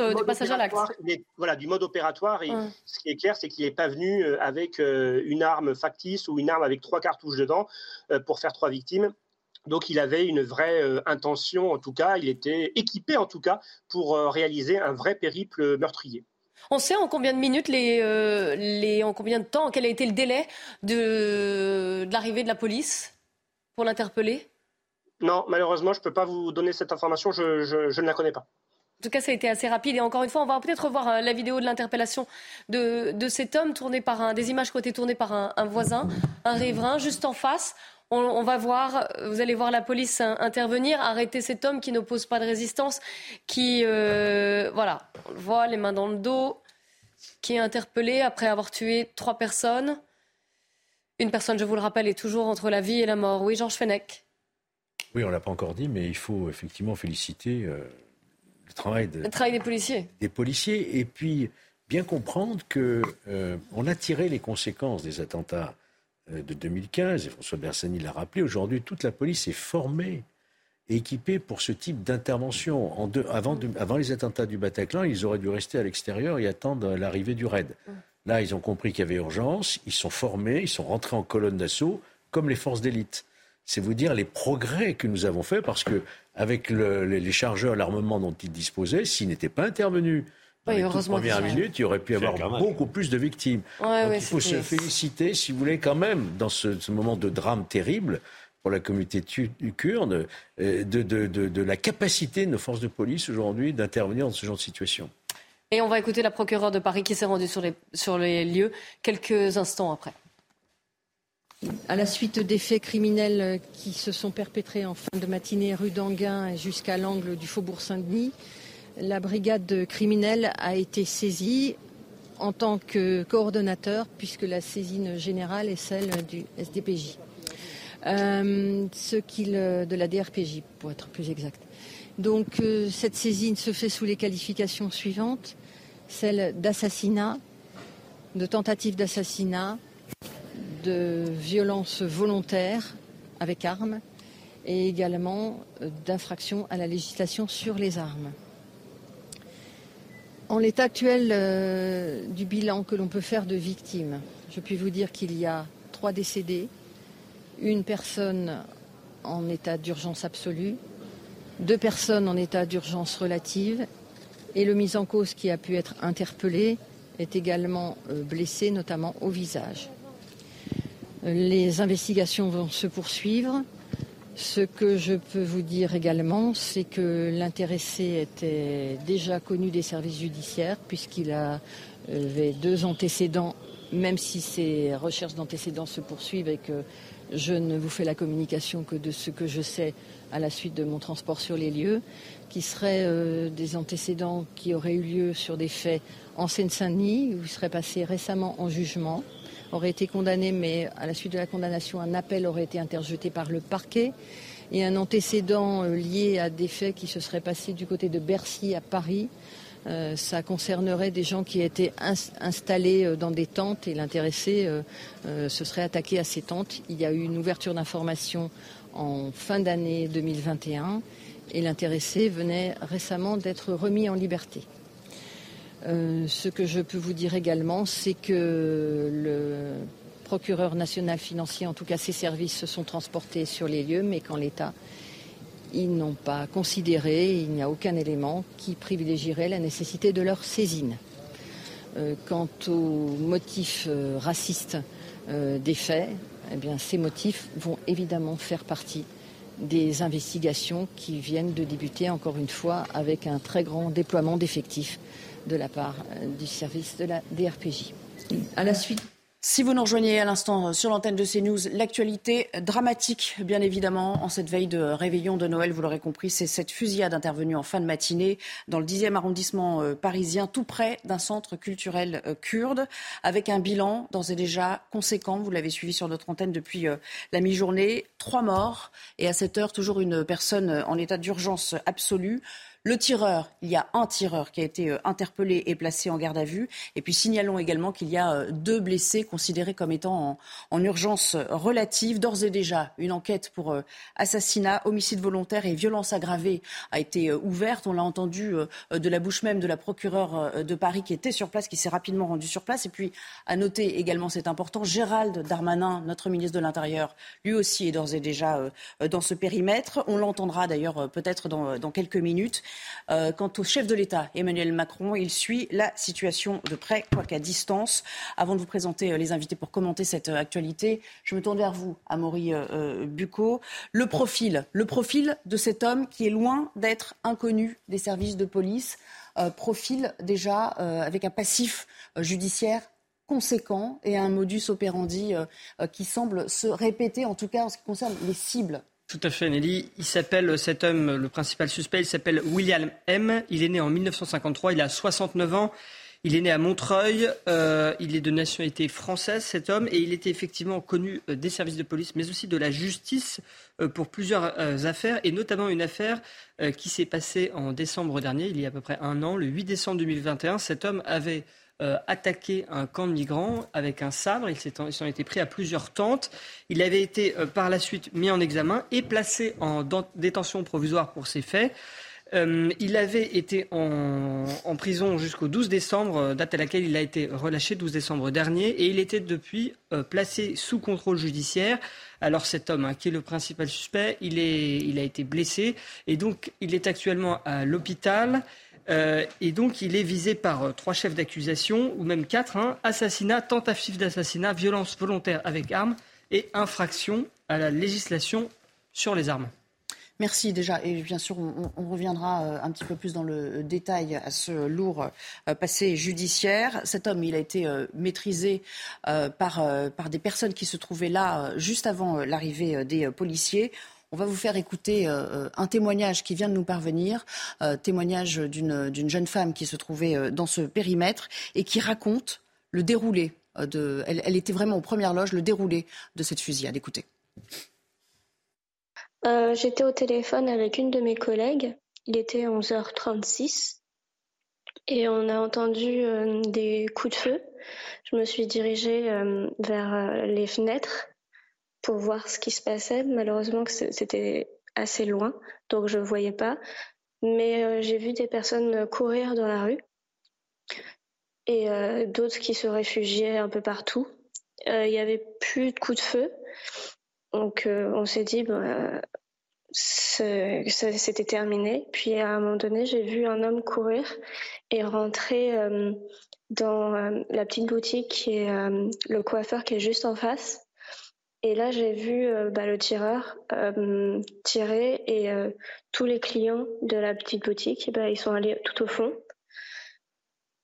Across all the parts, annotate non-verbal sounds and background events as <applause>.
Acte, du passage à l'acte. Voilà, du mode opératoire. Et ce qui est clair, c'est qu'il n'est pas venu euh, avec euh, une arme factice ou une arme avec trois cartouches dedans euh, pour faire trois victimes. Donc il avait une vraie euh, intention, en tout cas, il était équipé en tout cas pour euh, réaliser un vrai périple meurtrier. On sait en combien de minutes, les, euh, les, en combien de temps, quel a été le délai de, de l'arrivée de la police pour l'interpeller? Non, malheureusement, je ne peux pas vous donner cette information, je, je- je ne la connais pas. En tout cas, ça a été assez rapide. Et encore une fois, on va peut-être revoir euh, la vidéo de l'interpellation de, cet homme, tourné par un, des images qui ont été tournées par un, voisin, un riverain, juste en face. On, va voir, vous allez voir la police hein, intervenir, arrêter cet homme qui n'oppose pas de résistance, qui, euh, voilà, on le voit, les mains dans le dos, qui est interpellé après avoir tué trois personnes. Une personne, je vous le rappelle, est toujours entre la vie et la mort. Oui, Georges Fenech. Oui, on ne l'a pas encore dit, mais il faut effectivement féliciter euh, le travail de- Le travail des policiers. des policiers et puis bien comprendre que euh, on a tiré les conséquences des attentats euh, de 2015 et François Bersani l'a rappelé. Aujourd'hui, toute la police est formée et équipée pour ce type d'intervention. Avant, avant les attentats du Bataclan, ils auraient dû rester à l'extérieur et attendre l'arrivée du raid. Là, ils ont compris qu'il y avait urgence, ils sont formés, ils sont rentrés en colonne d'assaut comme les forces d'élite. C'est vous dire les progrès que nous avons faits parce que avec le- les, les chargeurs, l'armement dont ils disposaient, s'ils n'étaient pas intervenus dans Oui, les toutes premières minutes, il y aurait pu avoir beaucoup plus de victimes. Ouais, Donc ouais, il faut se féliciter, si vous voulez, quand même, dans ce, ce moment de drame terrible pour la communauté tu- kurde, euh, de, de- de- de la capacité de nos forces de police aujourd'hui d'intervenir dans ce genre de situation. Et on va écouter la procureure de Paris qui s'est rendue sur les, sur les lieux quelques instants après. À la suite des faits criminels qui se sont perpétrés en fin de matinée rue d'Anguin jusqu'à l'angle du faubourg Saint-Denis, la brigade criminelle a été saisie en tant que coordonnateur, puisque la saisine générale est celle du SDPJ. Euh, ce de la DRPJ, pour être plus exact. Donc euh, cette saisine se fait sous les qualifications suivantes celle d'assassinat, de tentative d'assassinat, de violence volontaire avec armes et également euh, d'infraction à la législation sur les armes. En l'état actuel euh, du bilan que l'on peut faire de victimes, je puis vous dire qu'il y a trois décédés, une personne en état d'urgence absolue, deux personnes en état d'urgence relative et le mis en cause qui a pu être interpellé est également euh, blessé, notamment au visage. Les investigations vont se poursuivre. Ce que je peux vous dire également, c'est que l'intéressé était déjà connu des services judiciaires puisqu'il avait deux antécédents, même si ces recherches d'antécédents se poursuivent et que je ne vous fais la communication que de ce que je sais à la suite de mon transport sur les lieux, qui seraient euh, des antécédents qui auraient eu lieu sur des faits en Seine-Saint-Denis, où il serait passé récemment en jugement aurait été condamné, mais à la suite de la condamnation, un appel aurait été interjeté par le parquet. Et un antécédent euh, lié à des faits qui se seraient passés du côté de Bercy à Paris. Euh, ça concernerait des gens qui étaient ins- installés euh, dans des tentes et l'intéressé se serait attaqué à ces tentes. Il y a eu une ouverture d'information en fin d'année 2021 et l'intéressé venait récemment d'être remis en liberté. Euh, ce que je peux vous dire également, c'est que le procureur national financier, en tout cas ses services, se sont transportés sur les lieux, mais qu'en l'état, ils n'ont pas considéré, il n'y a aucun élément qui privilégierait la nécessité de leur saisine. Euh, quant aux motifs euh, racistes des faits, eh ces motifs vont évidemment faire partie des investigations qui viennent de débuter, encore une fois, avec un très grand déploiement d'effectifs de la part euh, du service de la DRPJ. À la suite Si vous nous rejoignez à l'instant sur l'antenne de CNews, l'actualité dramatique, bien évidemment, en cette veille de réveillon de Noël, vous l'aurez compris, c'est cette fusillade intervenue en fin de matinée dans le 10e arrondissement euh, parisien, tout près d'un centre culturel euh, kurde, avec un bilan d'ores et déjà conséquent. Vous l'avez suivi sur notre antenne depuis euh, la mi-journée. Trois morts et à cette heure, toujours une personne en état d'urgence absolue. Le tireur, il y a un tireur qui a été euh, interpellé et placé en garde à vue. Et puis signalons également qu'il y a euh, deux blessés considérés comme étant en, urgence relative. D'ores et déjà, une enquête pour euh, assassinat, homicide volontaire et violence aggravée a été ouverte. On l'a entendu de la bouche même de la procureure de Paris qui était sur place, qui s'est rapidement rendue sur place. Et puis, à noter également, c'est important, Gérald Darmanin, notre ministre de l'Intérieur, lui aussi est d'ores et déjà dans ce périmètre. On l'entendra d'ailleurs peut-être dans quelques minutes. Euh, quant au chef de l'État, Emmanuel Macron, il suit la situation de près, quoiqu'à distance. Avant de vous présenter euh, les invités pour commenter cette euh, actualité, je me tourne vers vous, Amaury Bucco. Le profil, le profil de cet homme qui est loin d'être inconnu des services de police, profil déjà avec un passif judiciaire conséquent et un modus operandi qui semble se répéter, en tout cas en ce qui concerne les cibles tout à fait, Nelly. Il s'appelle, cet homme, le principal suspect, il s'appelle William M. Il est né en 1953, il a 69 ans. Il est né à Montreuil, euh, il est de nationalité française, cet homme, et il était effectivement connu euh, des services de police, mais aussi de la justice euh, pour plusieurs affaires, et notamment une affaire qui s'est passée en décembre dernier, il y a à peu près un an, le 8 décembre 2021. Cet homme avait euh, attaqué un camp de migrants avec un sabre. Il s'en était pris à plusieurs tentes. Il avait été euh, par la suite mis en examen et placé en détention provisoire pour ces faits. Euh, il avait été en, prison jusqu'au 12 décembre, date à laquelle il a été relâché, 12 décembre dernier, et il était depuis placé sous contrôle judiciaire. Alors cet homme, hein, qui est le principal suspect, il a été blessé, et donc il est actuellement à l'hôpital. Euh, et donc, il est visé par euh, trois chefs d'accusation, ou même quatre hein, assassinat, tentative d'assassinat, violence volontaire avec arme et infraction à la législation sur les armes. Merci déjà. Et bien sûr, on, reviendra euh, un petit peu plus dans le détail à ce lourd passé judiciaire. Cet homme, il a été maîtrisé par des personnes qui se trouvaient là juste avant l'arrivée des policiers. On va vous faire écouter euh, euh, un témoignage qui vient de nous parvenir, euh, témoignage d'une jeune femme qui se trouvait dans ce périmètre et qui raconte le déroulé de. Elle, était vraiment aux premières loges, le déroulé de cette fusillade. Écoutez. J'étais au téléphone avec une de mes collègues. Il était 11h36 et on a entendu des coups de feu. Je me suis dirigée vers les fenêtres pour voir ce qui se passait. Malheureusement, c'était assez loin, donc je ne voyais pas. Mais euh, j'ai vu des personnes courir dans la rue et euh, d'autres qui se réfugiaient un peu partout. Euh, il n'y avait plus de coups de feu. Donc on s'est dit, bah, c'était terminé. Puis à un moment donné, j'ai vu un homme courir et rentrer dans la petite boutique qui est le coiffeur qui est juste en face. Et là, j'ai vu euh, bah, le tireur euh, tirer et euh, tous les clients de la petite boutique, bah, ils sont allés tout au fond.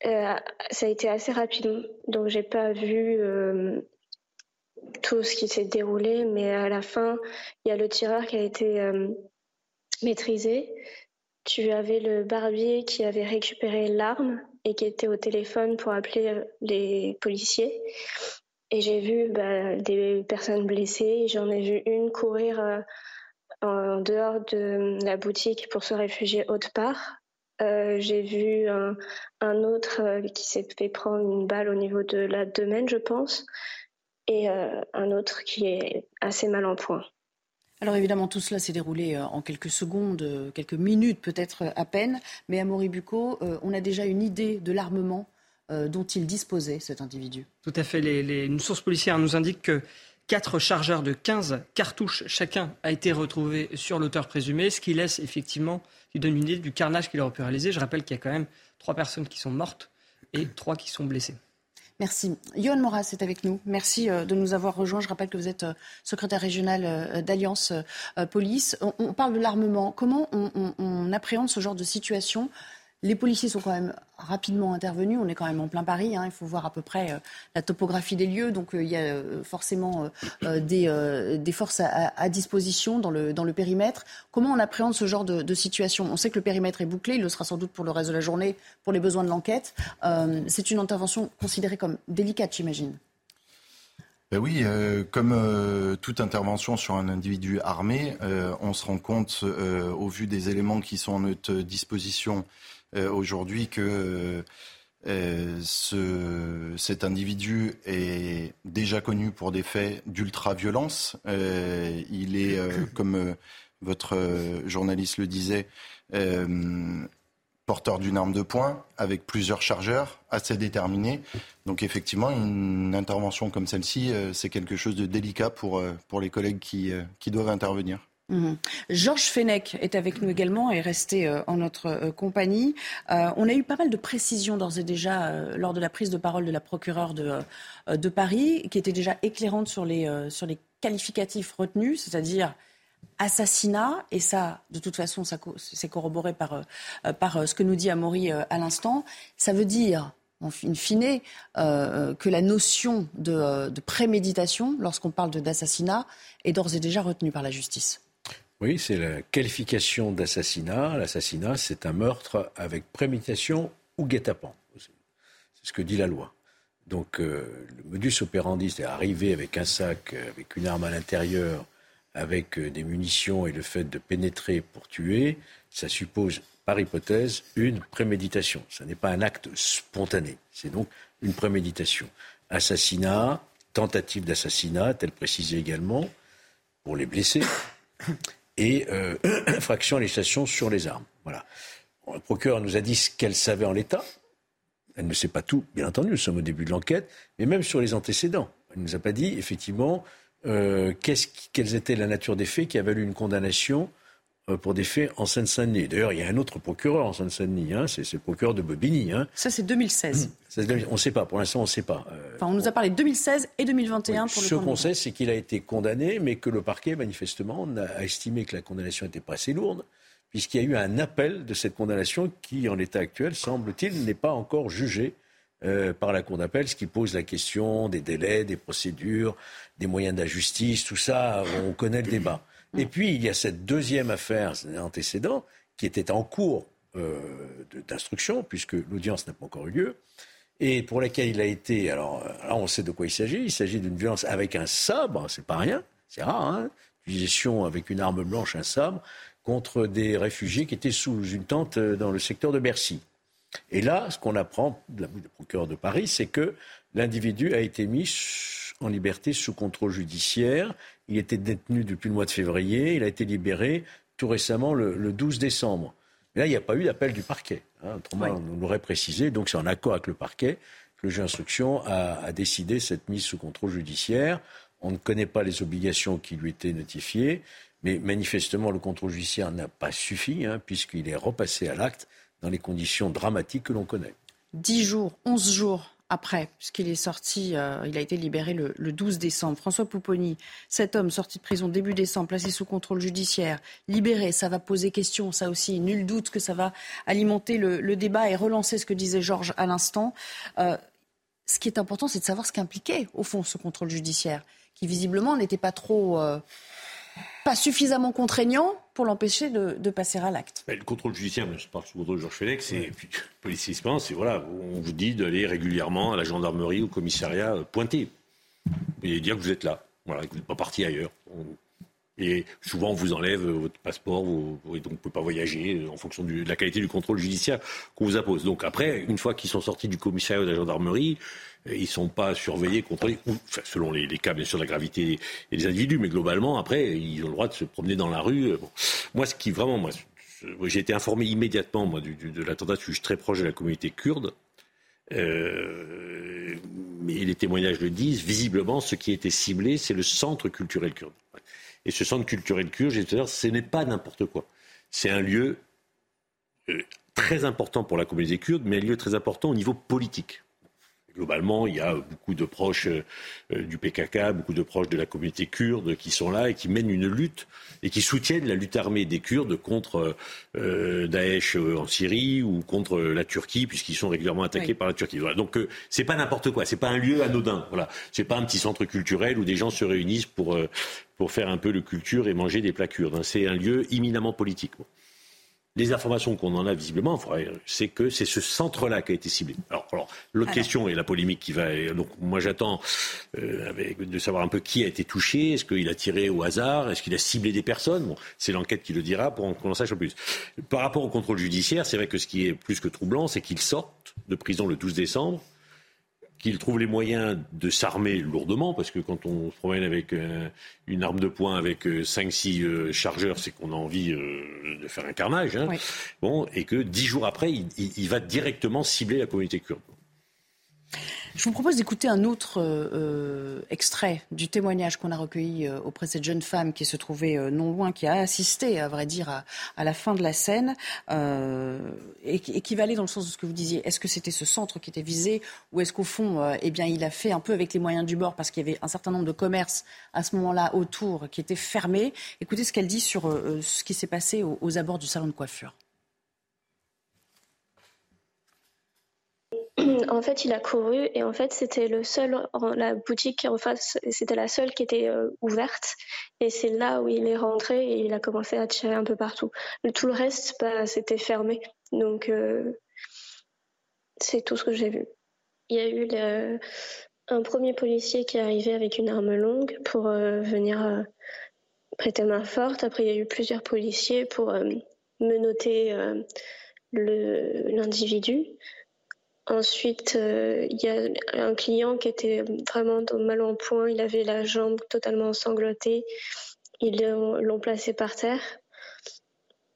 ça a été assez rapide, donc j'ai pas vu tout ce qui s'est déroulé, mais à la fin, il y a le tireur qui a été maîtrisé. Tu avais le barbier qui avait récupéré l'arme et qui était au téléphone pour appeler les policiers. Et j'ai vu bah, des personnes blessées. J'en ai vu une courir euh, en dehors de la boutique pour se réfugier autre part. Euh, j'ai vu un, autre euh, qui s'est fait prendre une balle au niveau de la domaine, je pense, et un autre qui est assez mal en point. Alors évidemment, tout cela s'est déroulé en quelques secondes, quelques minutes peut-être à peine, mais à Moribuco, on a déjà une idée de l'armement dont il disposait, cet individu. Tout à fait. une source policière nous indique que quatre chargeurs de 15 cartouches chacun a été retrouvé sur l'auteur présumé, ce qui laisse effectivement, qui donne une idée du carnage qu'il aurait pu réaliser. Je rappelle qu'il y a quand même trois personnes qui sont mortes et trois qui sont blessées. Merci. Yohan Moras est avec nous. Merci euh, de nous avoir rejoints. Je rappelle que vous êtes euh, secrétaire régional d'Alliance Police. On parle de l'armement. Comment on appréhende ce genre de situation les policiers sont quand même rapidement intervenu. On est quand même en plein Paris. Hein. Il faut voir à peu près la topographie des lieux. Donc il y a forcément des, forces à, disposition dans le, dans le périmètre. Comment on appréhende ce genre de, situation? On sait que le périmètre est bouclé. Il le sera sans doute pour le reste de la journée, pour les besoins de l'enquête. C'est une intervention considérée comme délicate, j'imagine. Ben oui, euh, comme euh, toute intervention sur un individu armé, euh, on se rend compte, au vu des éléments qui sont à notre disposition aujourd'hui, que ce, cet individu est déjà connu pour des faits d'ultra-violence. il est, <coughs> comme votre journaliste le disait, porteur d'une arme de poing avec plusieurs chargeurs assez déterminés. Donc effectivement, une intervention comme celle-ci, euh, c'est quelque chose de délicat pour, euh, pour les collègues qui, euh, qui doivent intervenir. Mhm. Georges Fenech est avec nous également et est resté en notre compagnie. on a eu pas mal de précisions d'ores et déjà lors de la prise de parole de la procureure de, de Paris, qui était déjà éclairante sur les, sur les qualificatifs retenus, c'est-à-dire assassinat, et ça, de toute façon, c'est corroboré par, euh, par euh, ce que nous dit Amaury euh, à l'instant, ça veut dire, en fine, que la notion de, préméditation, lorsqu'on parle d'assassinat, est d'ores et déjà retenue par la justice. Oui, c'est la qualification d'assassinat. L'assassinat, c'est un meurtre avec préméditation ou guet-apens. C'est ce que dit la loi. Donc, le modus operandi, c'est arriver avec un sac, avec une arme à l'intérieur, avec euh, des munitions et le fait de pénétrer pour tuer, ça suppose, par hypothèse, une préméditation. Ce n'est pas un acte spontané, c'est donc une préméditation. Assassinat, tentative d'assassinat, tel précisé également, pour les blessés, et euh, <clears throat> infraction à législation sur les armes. Voilà. le procureur nous a dit ce qu'elle savait en l'état. Elle ne sait pas tout, bien entendu, nous sommes au début de l'enquête, mais même sur les antécédents. Elle ne nous a pas dit, effectivement, euh, quelle était la nature des faits qui a valu une condamnation pour des faits en Seine-Saint-Denis. D'ailleurs, il y a un autre procureur en Seine-Saint-Denis, hein, c'est le procureur de Bobigny. Hein. Ça, c'est 2016. on ne sait pas, pour l'instant, on ne sait pas. Euh, enfin, on nous a parlé de 2016 et 2021 pour le Ce qu'on sait, c'est qu'il a été condamné, mais que le parquet, manifestement, a estimé que la condamnation n'était pas assez lourde, puisqu'il y a eu un appel de cette condamnation qui, en l'état actuel, semble-t-il, n'est pas encore jugé euh, par la Cour d'appel, ce qui pose la question des délais, des procédures, des moyens de la justice, tout ça, on connaît le débat. Et puis, il y a cette deuxième affaire antécédent qui était en cours euh, d'instruction, puisque l'audience n'a pas encore eu lieu, et pour laquelle il a été. Alors là, on sait de quoi il s'agit. Il s'agit d'une violence avec un sabre, c'est pas rien, c'est rare, hein Utilisation avec une arme blanche, un sabre, contre des réfugiés qui étaient sous une tente euh, dans le secteur de Bercy. Et là, ce qu'on apprend de la bouche du procureur de Paris, c'est que l'individu a été mis en liberté sous contrôle judiciaire. Il était détenu depuis le mois de février. Il a été libéré tout récemment le, 12 décembre. Mais là, il n'y a pas eu d'appel du parquet. Hein. Autrement, on l'aurait précisé. Donc, c'est en accord avec le parquet que le juge d'instruction a, a, décidé cette mise sous contrôle judiciaire. On ne connaît pas les obligations qui lui étaient notifiées. Mais manifestement, le contrôle judiciaire n'a pas suffi, hein, puisqu'il est repassé à l'acte dans les conditions dramatiques que l'on connaît. Dix jours, onze jours après, puisqu'il est sorti, euh, il a été libéré le, 12 décembre. François Pouponi, cet homme sorti de prison début décembre, placé sous contrôle judiciaire, libéré, ça va poser question, ça aussi, nul doute que ça va alimenter le, débat et relancer ce que disait Georges à l'instant. Euh, ce qui est important, c'est de savoir ce qu'impliquait, au fond, ce contrôle judiciaire, qui visiblement n'était pas trop... Euh, pas suffisamment contraignant pour l'empêcher de, passer à l'acte. le contrôle judiciaire, je parle sous contrôle de Georges Félix, c'est policier c'est voilà, on vous dit d'aller régulièrement à la gendarmerie, au commissariat, euh, pointer et dire que vous êtes là, voilà, que vous n'êtes pas parti ailleurs. Et souvent, on vous enlève votre passeport, et donc vous ne pouvez pas voyager en fonction de la qualité du contrôle judiciaire qu'on vous impose. Donc après, une fois qu'ils sont sortis du commissariat ou de la gendarmerie, ils ne sont pas surveillés, contrôlés, selon les, cas, bien sûr, la gravité et des individus, mais globalement, après, ils ont le droit de se promener dans la rue. Moi, ce qui vraiment, moi, j'ai été informé immédiatement moi, de l'attentat, je suis très proche de la communauté kurde. Euh, mais les témoignages le disent, visiblement, ce qui a été ciblé, c'est le centre culturel kurde. Et ce centre culturel kurde, j'ai dire, ce n'est pas n'importe quoi. C'est un lieu euh, très important pour la communauté kurde, mais un lieu très important au niveau politique. Globalement, il y a beaucoup de proches euh, du PKK, beaucoup de proches de la communauté kurde qui sont là et qui mènent une lutte et qui soutiennent la lutte armée des Kurdes contre euh, Daesh euh, en Syrie ou contre la Turquie, puisqu'ils sont régulièrement attaqués par la Turquie. Voilà. Donc c'est pas n'importe quoi, c'est pas un lieu anodin. Voilà, c'est pas un petit centre culturel où des gens se réunissent pour pour faire un peu de culture et manger des plats kurdes. Hein. C'est un lieu éminemment politique les informations qu'on en a visiblement, c'est que c'est ce centre-là qui a été ciblé. Alors, l'autre question et la polémique qui va. Donc, moi, j'attends euh, de savoir un peu qui a été touché. Est-ce qu'il a tiré au hasard? Est-ce qu'il a ciblé des personnes? Bon, C'est l'enquête qui le dira pour qu'on en sache un peu plus. Par rapport au contrôle judiciaire, c'est vrai que ce qui est plus que troublant, c'est qu'il sorte de prison le 12 décembre qu'il trouve les moyens de s'armer lourdement, parce que quand on se promène avec euh, une arme de poing avec 5-6 euh, euh, chargeurs, c'est qu'on a envie de faire un carnage. Hein. Bon, et que dix jours après, il, va directement cibler la communauté kurde. Je vous propose d'écouter un autre euh, extrait du témoignage qu'on a recueilli euh, auprès de cette jeune femme qui se trouvait euh, non loin, qui a assisté, à vrai dire, à, la fin de la scène, et, qui va dans le sens de ce que vous disiez. Est-ce que c'était ce centre qui était visé, ou est-ce qu'au fond, eh il a fait un peu avec les moyens du bord, parce qu'il y avait un certain nombre de commerces à ce moment-là autour qui étaient fermés? Écoutez ce qu'elle dit sur ce qui s'est passé aux abords du salon de coiffure. <clears throat> En fait, il a couru et en fait, c'était la seule qui était euh, ouverte. Et c'est là où il est rentré et il a commencé à tirer un peu partout. Tout le reste, bah, c'était fermé. Donc, euh, c'est tout ce que j'ai vu. Il y a eu un premier policier qui est arrivé avec une arme longue pour euh, venir prêter main forte. Après, il y a eu plusieurs policiers pour menoter l'individu. Ensuite, euh, il y a un client qui était vraiment mal en point. Il avait la jambe totalement ensanglantée. Ils l'ont placé par terre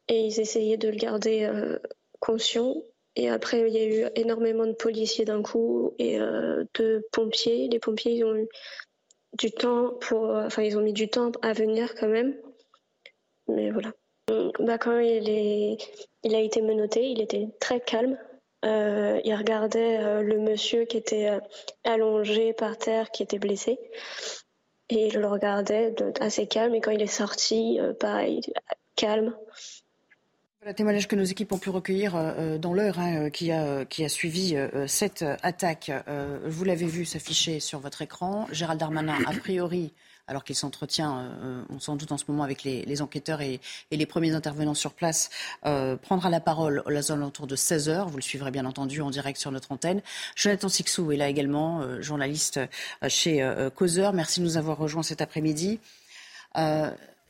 et ils essayaient de le garder euh, conscient. Et après, il y a eu énormément de policiers d'un coup et euh, de pompiers. Les pompiers, ils ont eu du temps pour, enfin, ils ont mis du temps à venir quand même. Mais voilà. Bah, quand il a été menotté, il était très calme. Euh, il regardait euh, le monsieur qui était euh, allongé par terre, qui était blessé. Et il le regardait assez calme. Et quand il est sorti, pareil, calme. Le témoignage que nos équipes ont pu recueillir dans l'heure hein, qui, a, qui a suivi cette attaque. vous l'avez vu s'afficher sur votre écran. Gérald Darmanin, a priori, alors qu'il s'entretient, euh, on s'en doute en ce moment, avec les, enquêteurs et, les premiers intervenants sur place, euh, prendra la parole aux alentours de 16 heures. Vous le suivrez bien entendu en direct sur notre antenne. Jonathan Sixou est là également, euh, journaliste chez Causeur. Merci de nous avoir rejoints cet après-midi.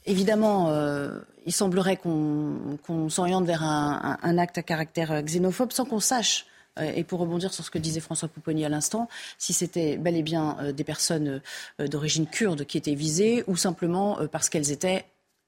Évidemment, il semblerait qu'on s'oriente vers un, acte à caractère xénophobe sans qu'on sache et pour rebondir sur ce que disait François Pouponi à l'instant, si c'était bel et bien euh, des personnes euh, d'origine kurde qui étaient visées ou simplement parce qu'elles étaient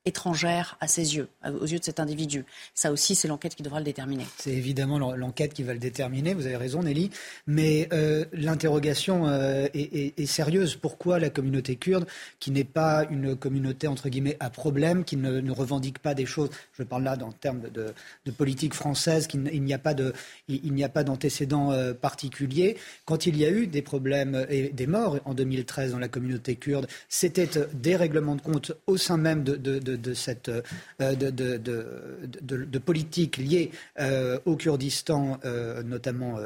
étrangère à ses yeux, aux yeux de cet individu. Ça aussi, c'est l'enquête qui devra le déterminer. C'est évidemment l'enquête qui va le déterminer, vous avez raison Nelly, mais euh, l'interrogation euh, est, sérieuse. Pourquoi la communauté kurde, qui n'est pas une communauté entre guillemets à problème, qui ne, revendique pas des choses, je parle là en termes de, politique française, qu'il il n'y a pas de, il, n'y a pas d'antécédents euh. Quand il y a eu des problèmes et des morts en 2013 dans la communauté kurde, c'était des règlements de compte au sein même de, cette euh, de, politique liée euh, au Kurdistan, euh, notamment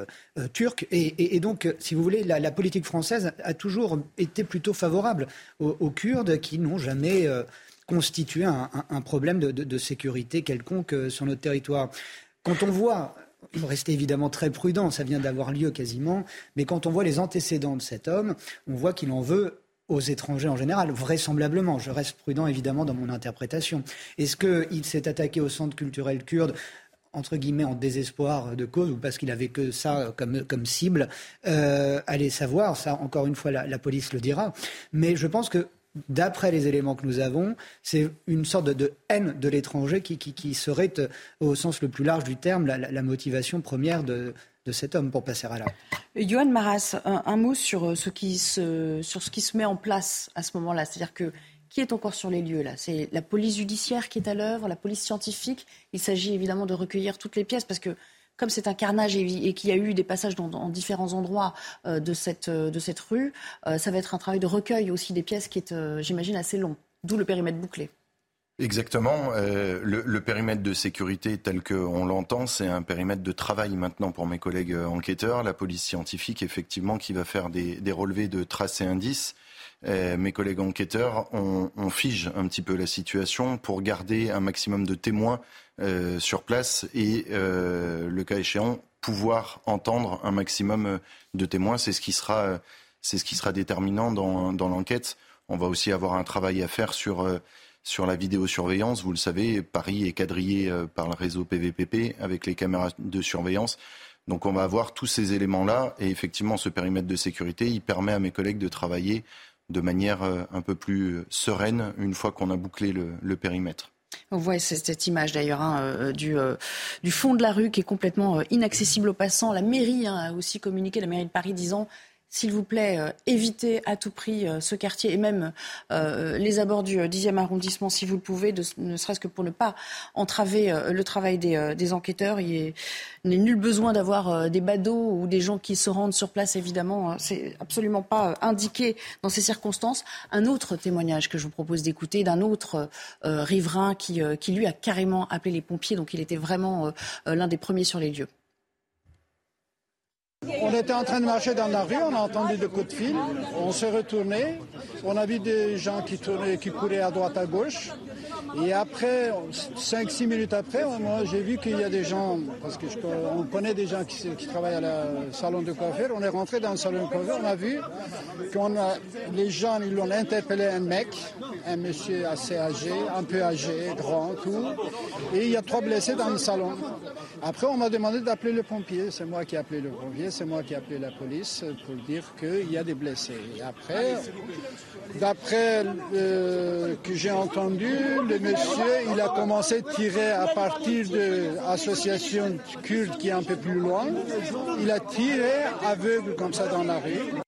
turc. Et, donc, si vous voulez, la, politique française a toujours été plutôt favorable aux, Kurdes qui n'ont jamais constitué un, problème de, sécurité quelconque sur notre territoire. Quand on voit il rester évidemment très prudent, ça vient d'avoir lieu quasiment, mais quand on voit les antécédents de cet homme, on voit qu'il en veut aux étrangers en général, vraisemblablement. Je reste prudent évidemment dans mon interprétation. Est-ce qu'il s'est attaqué au centre culturel kurde entre guillemets en désespoir de cause ou parce qu'il avait que ça comme, comme cible, euh, allez savoir, ça encore une fois la, police le dira. Mais je pense que d'après les éléments que nous avons, c'est une sorte de, haine de l'étranger qui, serait, euh, au sens le plus large du terme, la motivation première de, cet homme pour passer à là. Johan Maras, un, mot sur euh, ce, qui se, sur ce qui se met en place à ce moment-là. C'est-à-dire que qui est encore sur les lieux là? C'est la police judiciaire qui est à l'œuvre, la police scientifique. Il s'agit évidemment de recueillir toutes les pièces parce que comme c'est un carnage et, qu'il y a eu des passages dans, différents endroits de, cette, de cette rue, ça va être un travail de recueil aussi des pièces qui est, j'imagine, assez long. D'où le périmètre bouclé. Exactement. Euh, le, périmètre de sécurité tel qu'on l'entend, c'est un périmètre de travail maintenant pour mes collègues euh, enquêteurs, la police scientifique, effectivement, qui va faire des, relevés de traces et indices. Euh, mes collègues enquêteurs, on, fige un petit peu la situation pour garder un maximum de témoins sur place et, le cas échéant, pouvoir entendre un maximum de témoins. C'est ce qui sera, c'est ce qui sera déterminant dans, dans l'enquête. On va aussi avoir un travail à faire sur sur la vidéosurveillance. Vous le savez, Paris est quadrillé euh, par le réseau PVPP avec les caméras de surveillance. Donc on va avoir tous ces éléments-là et effectivement ce périmètre de sécurité, il permet à mes collègues de travailler de manière euh, un peu plus sereine une fois qu'on a bouclé le, périmètre. On voit cette image d'ailleurs hein, euh, du, du, fond de la rue qui est complètement inaccessible aux passants. La mairie hein, a aussi communiqué, la mairie de Paris disant s'il vous plaît, euh, évitez à tout prix euh, ce quartier et même euh, les abords du 10e arrondissement si vous le pouvez, ne serait-ce que pour ne pas entraver le travail des, enquêteurs. Il n'est nul besoin d'avoir des badauds ou des gens qui se rendent sur place, évidemment. Hein. C'est absolument pas indiqué dans ces circonstances. Un autre témoignage que je vous propose d'écouter d'un autre riverain qui, qui, lui, a carrément appelé les pompiers. Donc il était vraiment l'un des premiers sur les lieux. On était en train de marcher dans la rue, on a entendu des coups de fil, on s'est retourné, on a vu des gens qui tournaient, qui couraient à droite à gauche. Et après, 5-6 minutes après, moi j'ai vu qu'il y a des gens, parce qu'on connaît des gens qui, travaillent à la salon de coiffure, on est rentré dans le salon de coiffure, on a vu que les gens, ils l'ont interpellé un mec, un monsieur assez âgé, un peu âgé, grand, tout. Et il y a trois blessés dans le salon. Après, on m'a demandé d'appeler le pompier. C'est moi qui ai appelé le pompier, c'est moi qui ai appelé la police pour dire qu'il y a des blessés. Et après, d'après euh, que j'ai entendu, le monsieur, il a commencé à tirer à partir de l'association kurde qui est un peu plus loin. Il a tiré aveugle comme ça dans la rue.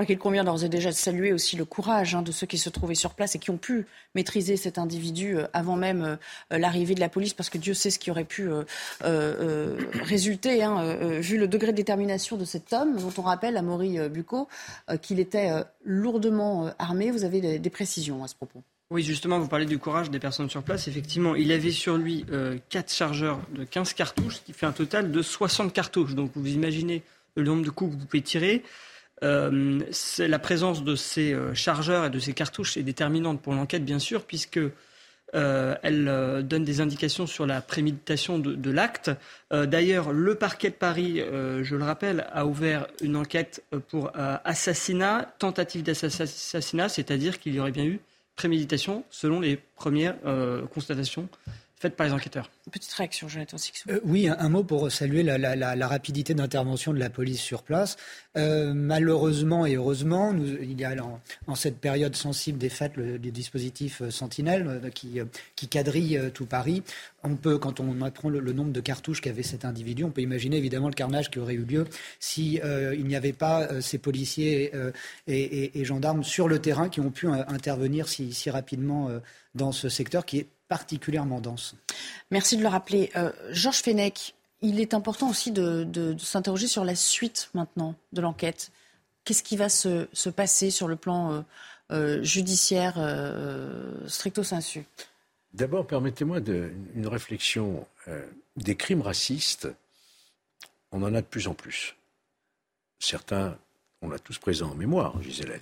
Crois qu'il convient d'ores et déjà de saluer aussi le courage hein, de ceux qui se trouvaient sur place et qui ont pu maîtriser cet individu euh, avant même euh, l'arrivée de la police, parce que Dieu sait ce qui aurait pu euh, résulter, hein, vu le degré de détermination de cet homme, dont on rappelle à Maury Bucco qu'il était lourdement armé. Vous avez des, précisions à ce propos? Oui, justement, vous parlez du courage des personnes sur place. Effectivement, il avait sur lui quatre chargeurs de 15 cartouches, ce qui fait un total de 60 cartouches. Donc, vous imaginez le nombre de coups que vous pouvez tirer. Euh, la présence de ces euh, chargeurs et de ces cartouches est déterminante pour l'enquête, bien sûr, puisque euh, elle donne des indications sur la préméditation de l'acte. D'ailleurs, le parquet de Paris, je le rappelle, a ouvert une enquête pour assassinat, tentative d'assassinat, c'est-à-dire qu'il y aurait bien eu préméditation selon les premières constatations faites par les enquêteurs. Petite réaction, Jonathan Sixou. Euh, oui, un, mot pour saluer la, rapidité d'intervention de la police sur place. Euh, malheureusement et heureusement, nous, il y a en, cette période sensible des fêtes le, dispositif euh, Sentinelle qui, qui quadrille tout Paris. On peut, quand on apprend le, nombre de cartouches qu'avait cet individu, on peut imaginer évidemment le carnage qui aurait eu lieu si il n'y avait pas ces policiers et, gendarmes sur le terrain qui ont pu intervenir si, si rapidement dans ce secteur qui est particulièrement dense. Merci de le rappeler. Euh, Georges Fenech, il est important aussi de, s'interroger sur la suite maintenant de l'enquête. Qu'est-ce qui va se, passer sur le plan euh, euh, judiciaire stricto sensu? D'abord, permettez-moi une réflexion. des crimes racistes, on en a de plus en plus. Certains, on l'a tous présent en mémoire, Gisèle,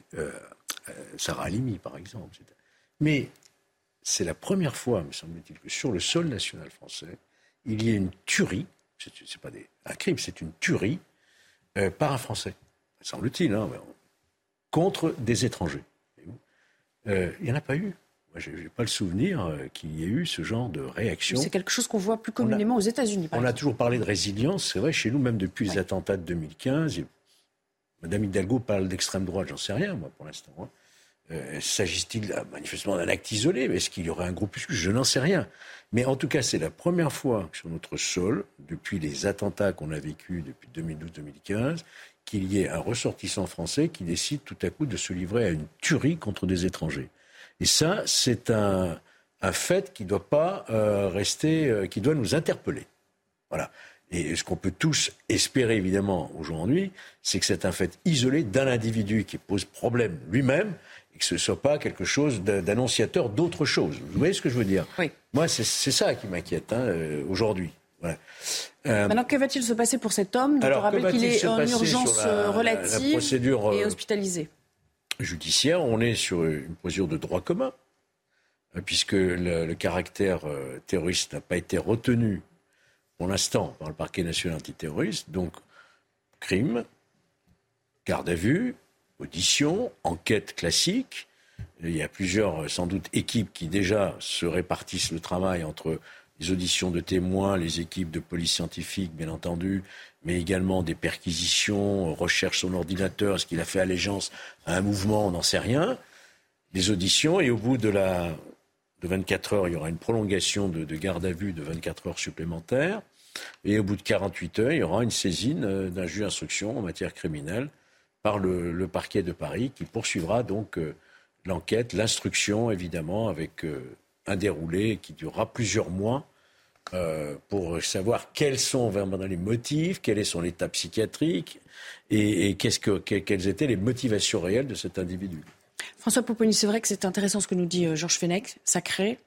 Sarah Halimi, par exemple. Mais c'est la première fois, me semble-t-il, que sur le sol national français, il y ait une tuerie, ce n'est pas un crime, c'est une tuerie euh, par un Français, semble-t-il, hein, contre des étrangers. Euh, il n'y en a pas eu. Moi, je n'ai pas le souvenir euh, qu'il y ait eu ce genre de réaction. C'est quelque chose qu'on voit plus communément aux États-Unis. On a toujours parlé de résilience, c'est vrai, chez nous, même depuis les attentats de 2015. Madame Hidalgo parle d'extrême droite, j'en sais rien, moi, pour l'instant. Hein. Euh, s'agit-il manifestement d'un acte isolé? Est-ce qu'il y aurait un groupuscule? Je n'en sais rien. Mais en tout cas, c'est la première fois sur notre sol, depuis les attentats qu'on a vécus depuis 2012-2015, qu'il y ait un ressortissant français qui décide tout à coup de se livrer à une tuerie contre des étrangers. Et ça, c'est un, fait qui doit pas euh, rester, euh, qui doit nous interpeller. Voilà. Et ce qu'on peut tous espérer, évidemment, aujourd'hui, c'est que c'est un fait isolé d'un individu qui pose problème lui-même et que ce ne soit pas quelque chose d'annonciateur d'autre chose. Vous voyez ce que je veux dire? Oui. Moi, c'est ça qui m'inquiète hein, euh, aujourd'hui. Euh, Maintenant, que va-t-il se passer pour cet homme? Je rappelle qu'il est en urgence relative et hospitalisé Judiciaire, on est sur une procédure de droit commun, hein, puisque le, caractère terroriste n'a pas été retenu pour l'instant par le parquet national antiterroriste. Donc, crime, garde à vue, audition, enquête classique. Il y a plusieurs, sans doute, équipes qui déjà se répartissent le travail entre les auditions de témoins, les équipes de police scientifique, bien entendu, mais également des perquisitions, recherche son ordinateur, est-ce qu'il a fait allégeance à un mouvement, on n'en sait rien. Les auditions, et au bout de la, de 24 heures, il y aura une prolongation de, garde à vue de 24 heures supplémentaires. Et au bout de 48 heures, il y aura une saisine euh, d'un juge d'instruction en matière criminelle par le, parquet de Paris qui poursuivra donc euh, l'enquête, l'instruction évidemment avec euh, un déroulé qui durera plusieurs mois pour savoir quels sont vraiment les motifs, quel est son état psychiatrique et, que, quelles étaient les motivations réelles de cet individu. François Pouponi, c'est vrai que c'est intéressant ce que nous dit euh, Georges Fenech. Ça crée,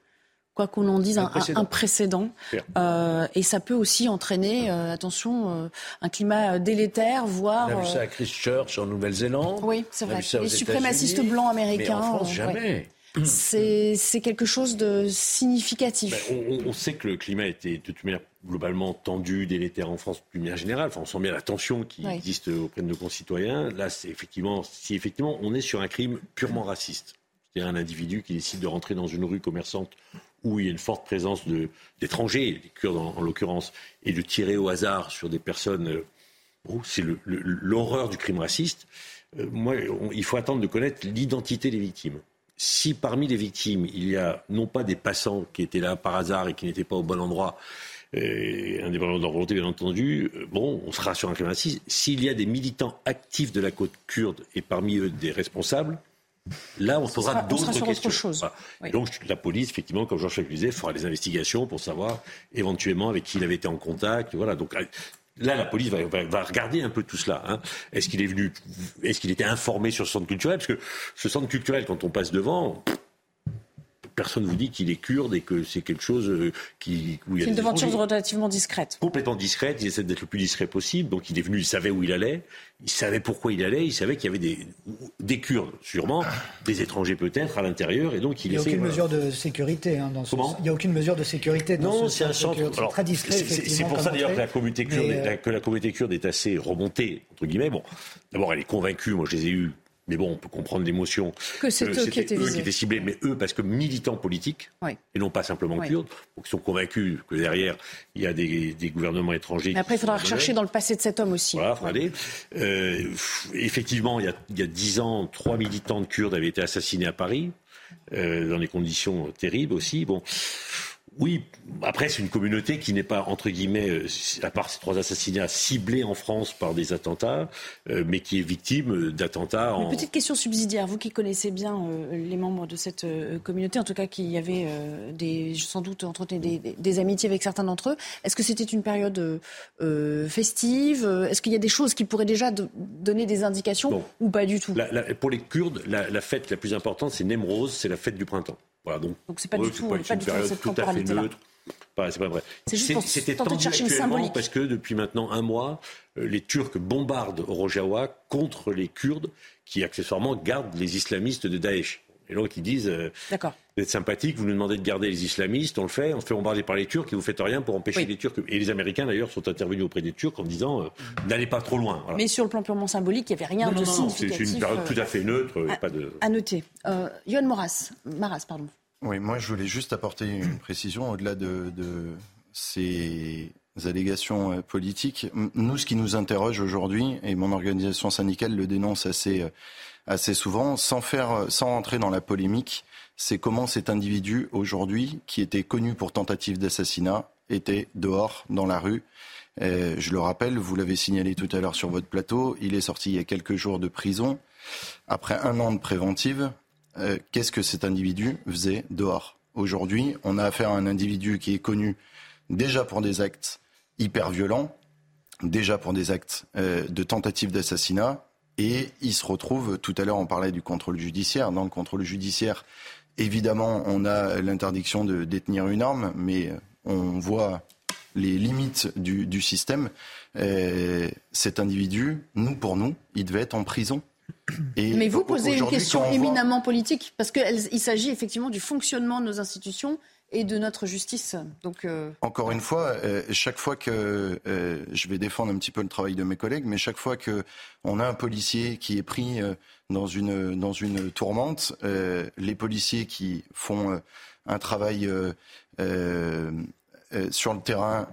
quoi qu'on en dise, un, précédent. Euh, et ça peut aussi entraîner, euh, attention, un climat délétère, voire. On a vu ça à Christchurch, en Nouvelle-Zélande. Oui, c'est vrai. Les suprémacistes blancs américains. Mais en France, jamais. C'est quelque chose de significatif. Ben, on, sait que le climat était de toute manière globalement tendu, délétère en France de manière générale. Enfin, on sent bien la tension qui existe auprès de nos concitoyens. Là, c'est effectivement, si effectivement on est sur un crime purement raciste, c'est-à-dire un individu qui décide de rentrer dans une rue commerçante où il y a une forte présence d'étrangers, des Kurdes en, l'occurrence, et de tirer au hasard sur des personnes, euh, c'est l'horreur du crime raciste. Euh, moi, il faut attendre de connaître l'identité des victimes si parmi les victimes, il y a non pas des passants qui étaient là par hasard et qui n'étaient pas au bon endroit, euh, indépendamment de leur volonté, bien entendu, euh, bon, on sera sur un crime S'il y a des militants actifs de la côte kurde et parmi eux des responsables, Là, on posera d'autres questions. Donc, la police, effectivement, comme Jean-Jacques disait, fera des investigations pour savoir éventuellement avec qui il avait été en contact. Voilà. Donc, Là, la police va, regarder un peu tout cela. Hein. Est-ce qu'il est venu, est-ce qu'il était informé sur ce centre culturel? Parce que ce centre culturel, quand on passe devant, personne ne vous dit qu'il est kurde et que c'est quelque chose euh, qui. C'est une devanture relativement discrète. Complètement discrète. Il essaie d'être le plus discret possible. Donc il est venu, il savait où il allait, il savait pourquoi il allait, il savait qu'il y avait des, des Kurdes, sûrement, des étrangers peut-être à l'intérieur, et donc il. n'y a aucune mesure de sécurité hein, dans ce. Il n'y a aucune mesure de sécurité dans non, c'est un centre. très discret. C'est pour ça d'ailleurs que la communauté kurde, euh, que la communauté kurde est assez remontée entre guillemets. Bon, d'abord elle est convaincue. Moi, je les ai eus mais bon, on peut comprendre l'émotion. Que c'est eux, qui étaient, eux qui ciblés, mais eux parce que militants politiques, et non pas simplement kurdes, qui sont convaincus que derrière, il y a des, gouvernements étrangers. Mais après, il faudra rechercher dans le passé de cet homme aussi. Voilà, faut aller. Euh, effectivement, il y, a, dix ans, trois militants de kurdes avaient été assassinés à Paris, euh, dans des conditions terribles aussi. Bon. Oui, après c'est une communauté qui n'est pas entre guillemets, euh, à part ces trois assassinats ciblés en France par des attentats, euh, mais qui est victime d'attentats. En... Une petite question subsidiaire, vous qui connaissez bien euh, les membres de cette communauté, en tout cas qui avaient des, sans doute entretenu des, amitiés avec certains d'entre eux, est-ce que c'était une période festive Est-ce qu'il y a des choses qui pourraient déjà donner des indications ou pas du tout? Pour les Kurdes, la, fête la plus importante, c'est Nemroz, c'est la fête du printemps. Voilà, donc, donc c'est pas du tout, pas, pas du tout cette tout à fait neutre. c'est pas vrai. C'était tendu actuellement parce que depuis maintenant un mois, euh, les Turcs bombardent Rojava contre les Kurdes qui accessoirement gardent les islamistes de Daesh. Et donc ils disent euh, Vous êtes sympathique, vous nous demandez de garder les islamistes, on le fait, on se fait bombarder par les Turcs et vous faites rien pour empêcher les Turcs. Et les Américains d'ailleurs sont intervenus auprès des Turcs en disant euh, N'allez pas trop loin. Mais sur le plan purement symbolique, il n'y avait rien de significatif. C'est une période tout à fait neutre. À, pas de... à noter. Euh, Maras, Maras, pardon. Oui, moi je voulais juste apporter une précision au-delà de, ces allégations euh, politiques. Nous, ce qui nous interroge aujourd'hui, et mon organisation syndicale le dénonce assez, euh, assez souvent, sans, faire, sans entrer dans la polémique, c'est comment cet individu aujourd'hui, qui était connu pour tentative d'assassinat, était dehors, dans la rue. Euh, je le rappelle, vous l'avez signalé tout à l'heure sur votre plateau, il est sorti il y a quelques jours de prison. Après un an de préventive, euh, qu'est-ce que cet individu faisait dehors? Aujourd'hui, on a affaire à un individu qui est connu déjà pour des actes hyper violents, déjà pour des actes de tentative d'assassinat, et il se retrouve, tout à l'heure on parlait du contrôle judiciaire, dans le contrôle judiciaire, évidemment on a l'interdiction de détenir une arme, mais on voit les limites du, système. cet individu, nous pour nous, il devait être en prison. mais vous posez une question éminemment politique, parce qu'il s'agit effectivement du fonctionnement de nos institutions et de notre justice. Euh, Encore une fois, euh, chaque fois que euh, je vais défendre un petit peu le travail de mes collègues, mais chaque fois que on a un policier qui est pris dans une dans une tourmente, les policiers qui font un travail sur le terrain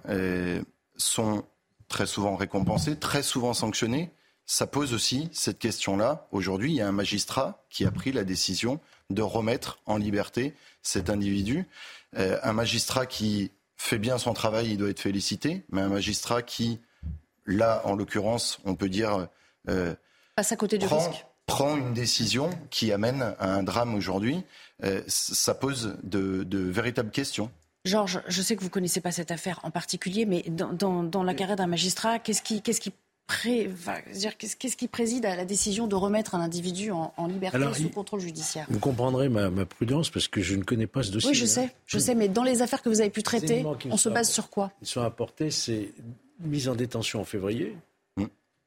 sont très souvent récompensés, très souvent sanctionnés. Ça pose aussi cette question-là. Aujourd'hui, il y a un magistrat qui a pris la décision de remettre en liberté cet individu. Euh, un magistrat qui fait bien son travail, il doit être félicité, mais un magistrat qui, là, en l'occurrence, on peut dire... Euh, Passe à côté du prend, risque prend une décision qui amène à un drame aujourd'hui, euh, ça pose de, véritables questions. Georges, je sais que vous ne connaissez pas cette affaire en particulier, mais dans, la carrière d'un magistrat, qu'est-ce qui, qu'est-ce qui qu'est-ce qui préside à la décision de remettre un individu en, liberté sous contrôle judiciaire? Vous comprendrez ma, prudence parce que je ne connais pas ce dossier. Oui, je sais, je sais, mais dans les affaires que vous avez pu traiter, on se base sur quoi? Ils sont apportés, c'est mise en détention en février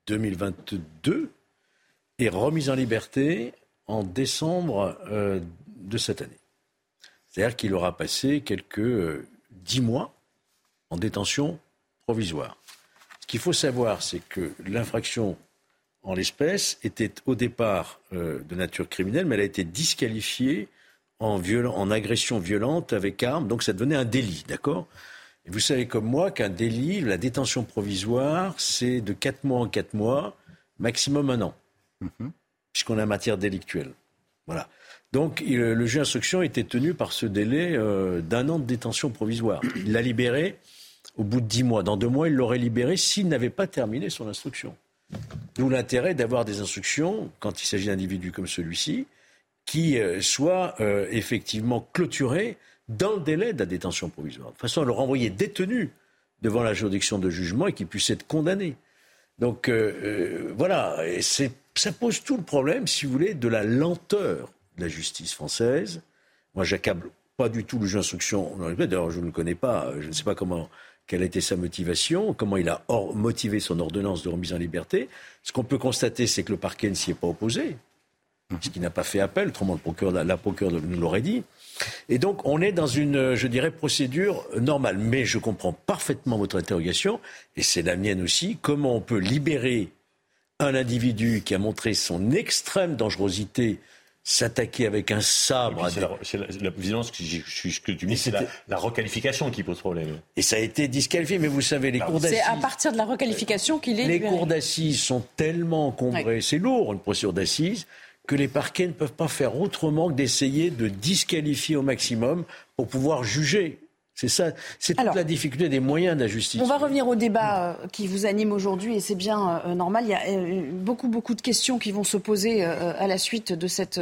2022 et remise en liberté en décembre euh, de cette année. C'est-à-dire qu'il aura passé quelques euh, dix mois en détention provisoire. Ce qu'il faut savoir, c'est que l'infraction en l'espèce était au départ euh, de nature criminelle, mais elle a été disqualifiée en, en agression violente avec arme, donc ça devenait un délit, d'accord? Et vous savez comme moi qu'un délit, la détention provisoire, c'est de 4 mois en 4 mois, maximum un an, mm-hmm. puisqu'on a matière délictuelle. Voilà. Donc le juge d'instruction était tenu par ce délai euh, d'un an de détention provisoire. Il l'a libéré au bout de dix mois. Dans deux mois, il l'aurait libéré s'il n'avait pas terminé son instruction. D'où l'intérêt d'avoir des instructions, quand il s'agit d'individus comme celui-ci, qui euh, soient euh, effectivement clôturées dans le délai de la détention provisoire, de façon à le renvoyer détenu devant la juridiction de jugement et qu'il puisse être condamné. Donc euh, voilà, ça pose tout le problème, si vous voulez, de la lenteur de la justice française. Moi, j'accable pas du tout le juge d'instruction. D'ailleurs, je ne le connais pas, je ne sais pas comment quelle a été sa motivation, comment il a motivé son ordonnance de remise en liberté. Ce qu'on peut constater, c'est que le parquet ne s'y est pas opposé, puisqu'il n'a pas fait appel, autrement le procureur, la procureure nous l'aurait dit. Et donc, on est dans une, je dirais, procédure normale. Mais je comprends parfaitement votre interrogation, et c'est la mienne aussi. Comment on peut libérer un individu qui a montré son extrême dangerosité s'attaquer avec un sabre. C'est la, la, violence que, que tu dis, c'est la, requalification qui pose problème. Et ça a été disqualifié, mais vous savez, les cours d'assises. C'est à partir de la requalification qu'il est. Les cours d'assises sont tellement encombrés, c'est lourd une procédure d'assises, que les parquets ne peuvent pas faire autrement que d'essayer de disqualifier au maximum pour pouvoir juger. C'est ça, c'est toute la difficulté des moyens de la justice. On va revenir au débat euh, qui vous anime aujourd'hui et c'est bien euh, normal. Il y a euh, beaucoup, beaucoup de questions qui vont se poser à la suite de cette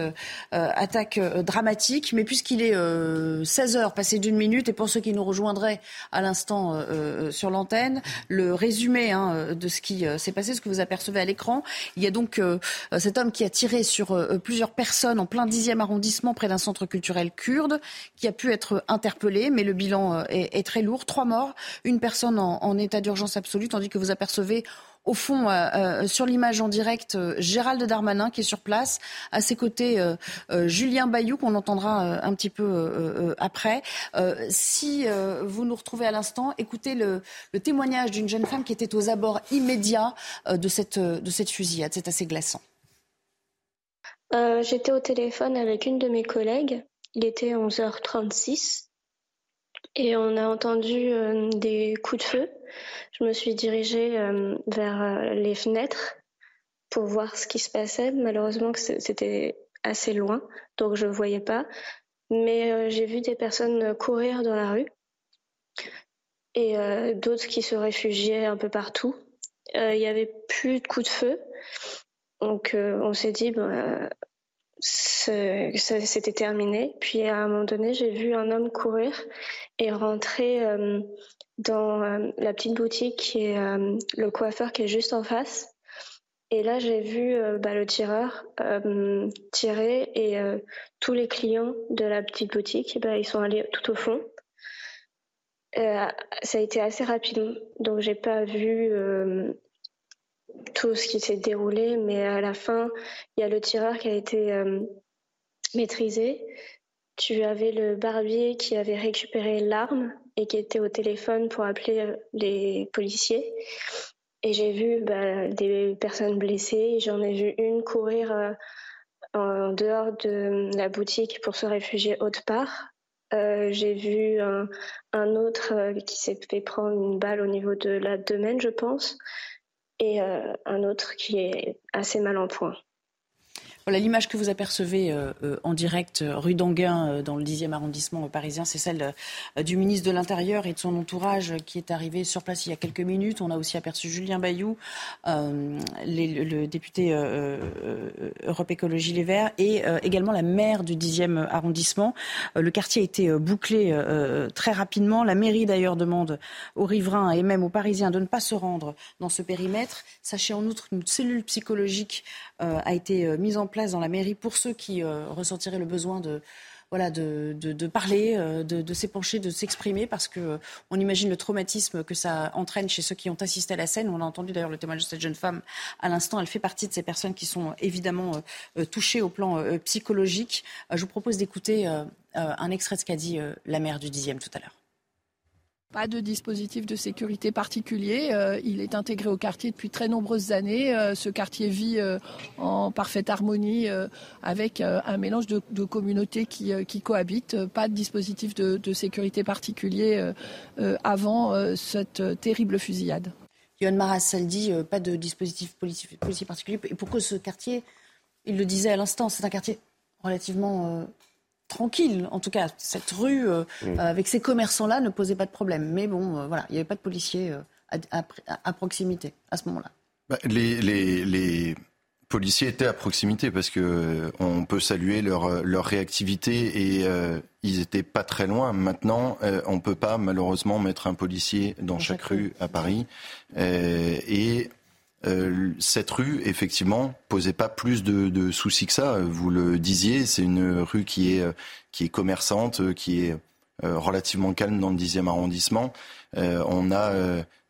attaque dramatique. Mais puisqu'il est 16 heures, passé d'une minute, et pour ceux qui nous rejoindraient à l'instant sur l'antenne, le résumé hein, de ce qui s'est passé, ce que vous apercevez à l'écran, il y a donc cet homme qui a tiré sur plusieurs personnes en plein 10e arrondissement près d'un centre culturel kurde, qui a pu être interpellé, mais le bilan euh, est, très lourd. Trois morts, une personne en, état d'urgence absolue, tandis que vous apercevez au fond, euh, euh, sur l'image en direct, Gérald Darmanin qui est sur place. À ses côtés, Julien Bayou, qu'on entendra un petit peu après. si vous nous retrouvez à l'instant, écoutez le, témoignage d'une jeune femme qui était aux abords immédiats de, cette, de cette fusillade. C'est assez glaçant. J'étais au téléphone avec une de mes collègues. Il était 11h36 et on a entendu euh, des coups de feu. Je me suis dirigée euh, vers euh, les fenêtres pour voir ce qui se passait. Malheureusement, c'était assez loin, donc je ne voyais pas. Mais j'ai vu des personnes courir dans la rue et d'autres qui se réfugiaient un peu partout. Il n'y avait plus de coups de feu. Donc on s'est dit, c'était terminé. Puis à un moment donné, j'ai vu un homme courir et rentrer euh, dans la petite boutique qui est le coiffeur qui est juste en face. Et là, j'ai vu bah, le tireur tirer et tous les clients de la petite boutique, bah, ils sont allés tout au fond. ça a été assez rapide, donc j'ai pas vu tout ce qui s'est déroulé, mais à la fin, il y a le tireur qui a été euh, maîtrisé. Tu avais le barbier qui avait récupéré l'arme et qui était au téléphone pour appeler euh, les policiers. Et j'ai vu bah, des personnes blessées. J'en ai vu une courir euh, en dehors de la boutique pour se réfugier autre part. j'ai vu un, un autre qui s'est fait prendre une balle au niveau de la domaine, je pense et euh, un autre qui est assez mal en point. L'image que vous apercevez euh, euh, en direct rue d'Anguin dans le 10e arrondissement parisien, c'est celle du ministre de l'Intérieur et de son entourage qui est arrivé sur place il y a quelques minutes. On a aussi aperçu Julien Bayou, le, député Europe Écologie Les Verts, et également la maire du 10e arrondissement. le quartier a été bouclé très rapidement. La mairie d'ailleurs demande aux riverains et même aux Parisiens de ne pas se rendre dans ce périmètre. Sachez en outre qu'une cellule psychologique a été mise en place dans la mairie pour ceux qui euh, ressentiraient le besoin de, voilà, de, de, parler, euh, de, de s'épancher, de s'exprimer, parce que euh, on imagine le traumatisme que ça entraîne chez ceux qui ont assisté à la scène. On a entendu d'ailleurs le témoignage de cette jeune femme à l'instant. Elle fait partie de ces personnes qui sont évidemment touchées au plan psychologique. je vous propose d'écouter un extrait de ce qu'a dit la maire du 10e tout à l'heure. Pas de dispositif de sécurité particulier. Euh, il est intégré au quartier depuis très nombreuses années. Euh, ce quartier vit euh, en parfaite harmonie avec un mélange de, communautés qui, cohabitent. Pas de dispositif de, sécurité particulier avant cette terrible fusillade. Yohann Maras, dit pas de dispositif policier, particulier. Et pourquoi ce quartier, il le disait à l'instant, c'est un quartier relativement tranquille. En tout cas, cette rue euh, euh, avec ces commerçants-là ne posait pas de problème. Mais bon, euh, voilà, il n'y avait pas de policiers à, proximité à ce moment-là. Bah, les, policiers étaient à proximité parce que on peut saluer leur, leur réactivité et ils n'étaient pas très loin. Maintenant, on ne peut pas malheureusement mettre un policier dans, chaque, rue à Paris. et euh, cette rue, effectivement, posait pas plus de, soucis que ça. Vous le disiez, c'est une rue qui est, qui est commerçante, qui est euh, relativement calme dans le 10e arrondissement. Euh, on a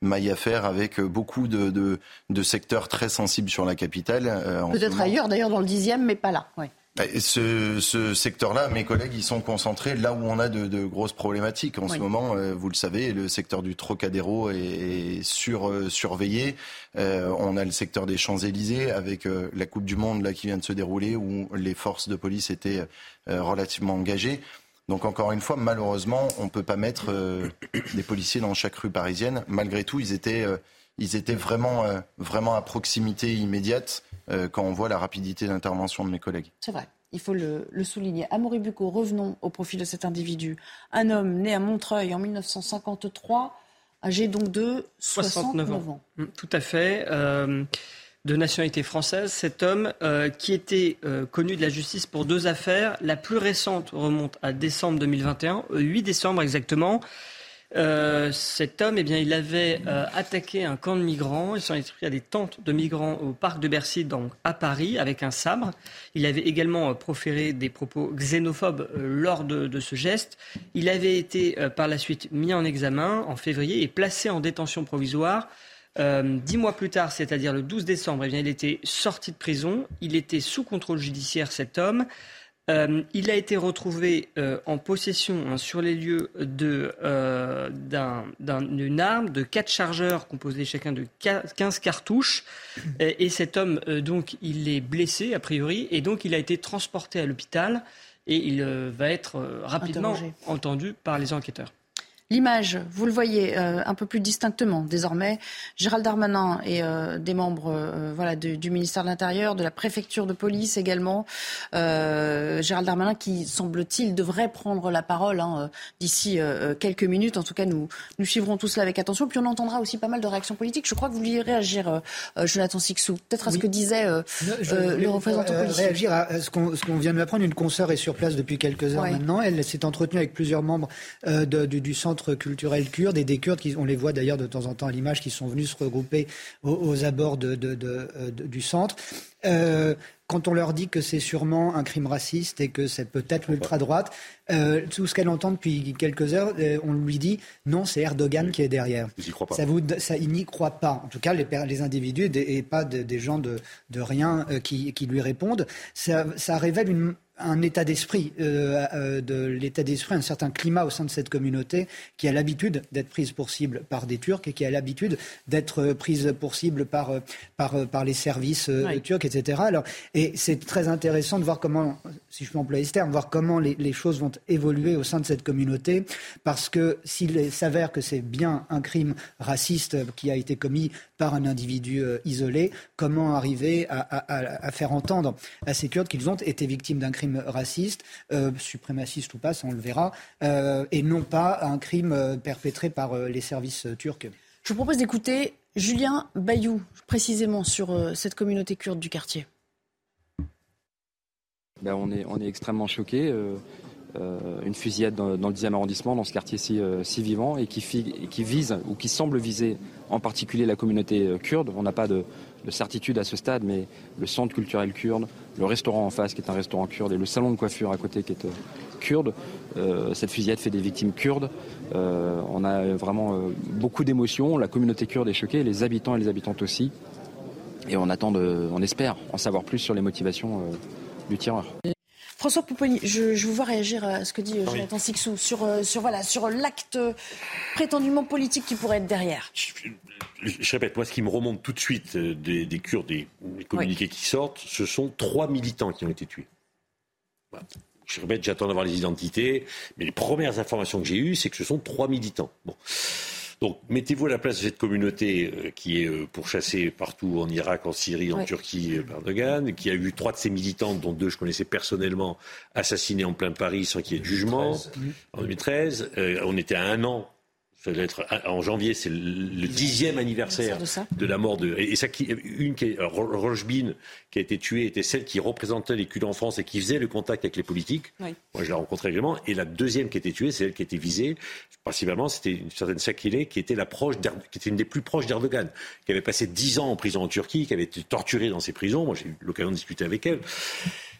maille à faire avec beaucoup de, de, secteurs très sensibles sur la capitale. Peut-être ailleurs, d'ailleurs, dans le 10e, mais pas là. Ouais. Bah, ce, ce secteur-là, mes collègues, ils sont concentrés là où on a de, de grosses problématiques. En ce moment, euh, vous le savez, le secteur du Trocadéro est, sur, euh, surveillé. Euh, on a le secteur des Champs-Élysées avec la Coupe du Monde là qui vient de se dérouler où les forces de police étaient relativement engagées. Donc encore une fois, malheureusement, on ne peut pas mettre des policiers dans chaque rue parisienne. Malgré tout, ils étaient, ils étaient vraiment, vraiment à proximité immédiate. Euh, quand on voit la rapidité d'intervention de mes collègues. C'est vrai. Il faut le, souligner. Amaury Bucco, revenons au profil de cet individu. Un homme né à Montreuil en 1953, âgé donc de 69, ans. Mm, tout à fait. Euh, de nationalité française, cet homme euh, qui était connu de la justice pour deux affaires. La plus récente remonte à décembre 2021, 8 décembre exactement. Euh, cet homme, eh bien, il avait euh, attaqué un camp de migrants. Il s'en est pris à des tentes de migrants au parc de Bercy, donc à Paris, avec un sabre. Il avait également euh, proféré des propos xénophobes lors de, ce geste. Il avait été par la suite mis en examen en février et placé en détention provisoire. dix mois plus tard, c'est-à-dire le 12 décembre, eh bien, il était sorti de prison. Il était sous contrôle judiciaire, cet homme. Euh, il a été retrouvé euh, en possession hein, sur les lieux euh, d'une arme, de quatre chargeurs composés chacun de 15 cartouches. Et, cet homme, donc, il est blessé, a priori, et donc il a été transporté à l'hôpital et il va être rapidement entendu par les enquêteurs. L'image, vous le voyez euh, un peu plus distinctement désormais. Gérald Darmanin et euh, des membres euh, voilà, du ministère de l'Intérieur, de la préfecture de police également. Gérald Darmanin qui, semble-t-il, devrait prendre la parole hein, d'ici quelques minutes. En tout cas, nous, nous suivrons tout cela avec attention. Puis on entendra aussi pas mal de réactions politiques. Je crois que vous vouliez réagir, Jonathan Sixou, peut-être à ce que disait le représentant politique. Réagir à ce qu'on vient de m'apprendre. Une consoeur est sur place depuis quelques heures maintenant. Elle s'est entretenue avec plusieurs membres du centre centre culturel kurde et des Kurdes, qui, on les voit d'ailleurs de temps en temps à l'image, qui sont venus se regrouper aux, abords de, du centre. Euh, quand on leur dit que c'est sûrement un crime raciste et que c'est peut-être l'ultra-droite, euh, tout ce qu'elle entend depuis quelques heures, euh, on lui dit non, c'est Erdogan qui est derrière. Ils croient pas. Ça vous, ça, ils n'y croient pas. En tout cas, les, les individus et pas des gens de, de rien qui, qui, lui répondent. Ça, ça révèle une un état d'esprit, euh, euh, de l'état d'esprit, un certain climat au sein de cette communauté qui a l'habitude d'être prise pour cible par des Turcs et qui a l'habitude d'être prise pour cible par, par, par les services turcs, etc. Alors, et c'est très intéressant de voir comment, si je peux employer ce terme, voir comment les, les choses vont évoluer au sein de cette communauté, parce que s'il s'avère que c'est bien un crime raciste qui a été commis par un individu isolé, comment arriver à, à, à faire entendre à ces Kurdes qu'ils ont été victimes d'un crime raciste, euh, suprémaciste ou pas, ça on le verra, euh, et non pas un crime euh, perpétré par les services turcs. Je vous propose d'écouter Julien Bayou, précisément sur cette communauté kurde du quartier. Ben on, est, on est extrêmement choqués. une fusillade dans, le 10e arrondissement, dans ce quartier si, si vivant, et qui, qui, vise, ou qui semble viser en particulier la communauté kurde. On n'a pas de, de certitude à ce stade, mais le centre culturel kurde, le restaurant en face qui est un restaurant kurde et le salon de coiffure à côté qui est euh, kurde, euh, cette fusillade fait des victimes kurdes. Euh, on a vraiment beaucoup d'émotions. La communauté kurde est choquée, les habitants et les habitantes aussi. Et on attend, de, on espère en savoir plus sur les motivations du tireur. François Pouponi, je, je, vous vois réagir à ce que dit Jonathan Sixou sur, sur, voilà, sur l'acte prétendument politique qui pourrait être derrière je répète, moi, ce qui me remonte tout de suite euh, des, des Kurdes, des, communiqués qui sortent, ce sont trois militants qui ont été tués. Je répète, j'attends d'avoir les identités, mais les premières informations que j'ai eues, c'est que ce sont trois militants. Bon. Donc, mettez-vous à la place de cette communauté euh, qui est euh, pourchassée partout en Irak, en Syrie, en Turquie par Erdogan, qui a eu trois de ses militants, dont deux je connaissais personnellement, assassinés en plein Paris sans qu'il y ait de jugement en 2013. on était à un an ça doit être en janvier, c'est le dixième anniversaire de, la mort de. Et ça, qui, une qui est qui a été tuée, était celle qui représentait les cultes en France et qui faisait le contact avec les politiques. Moi, je l'ai rencontrée régulièrement. Et la deuxième qui a été tuée, c'est elle qui a été visée. Principalement, c'était une certaine Sakile, qui était la proche, qui était une des plus proches d'Erdogan, qui avait passé dix ans en prison en Turquie, qui avait été torturée dans ses prisons. Moi, j'ai eu l'occasion de discuter avec elle.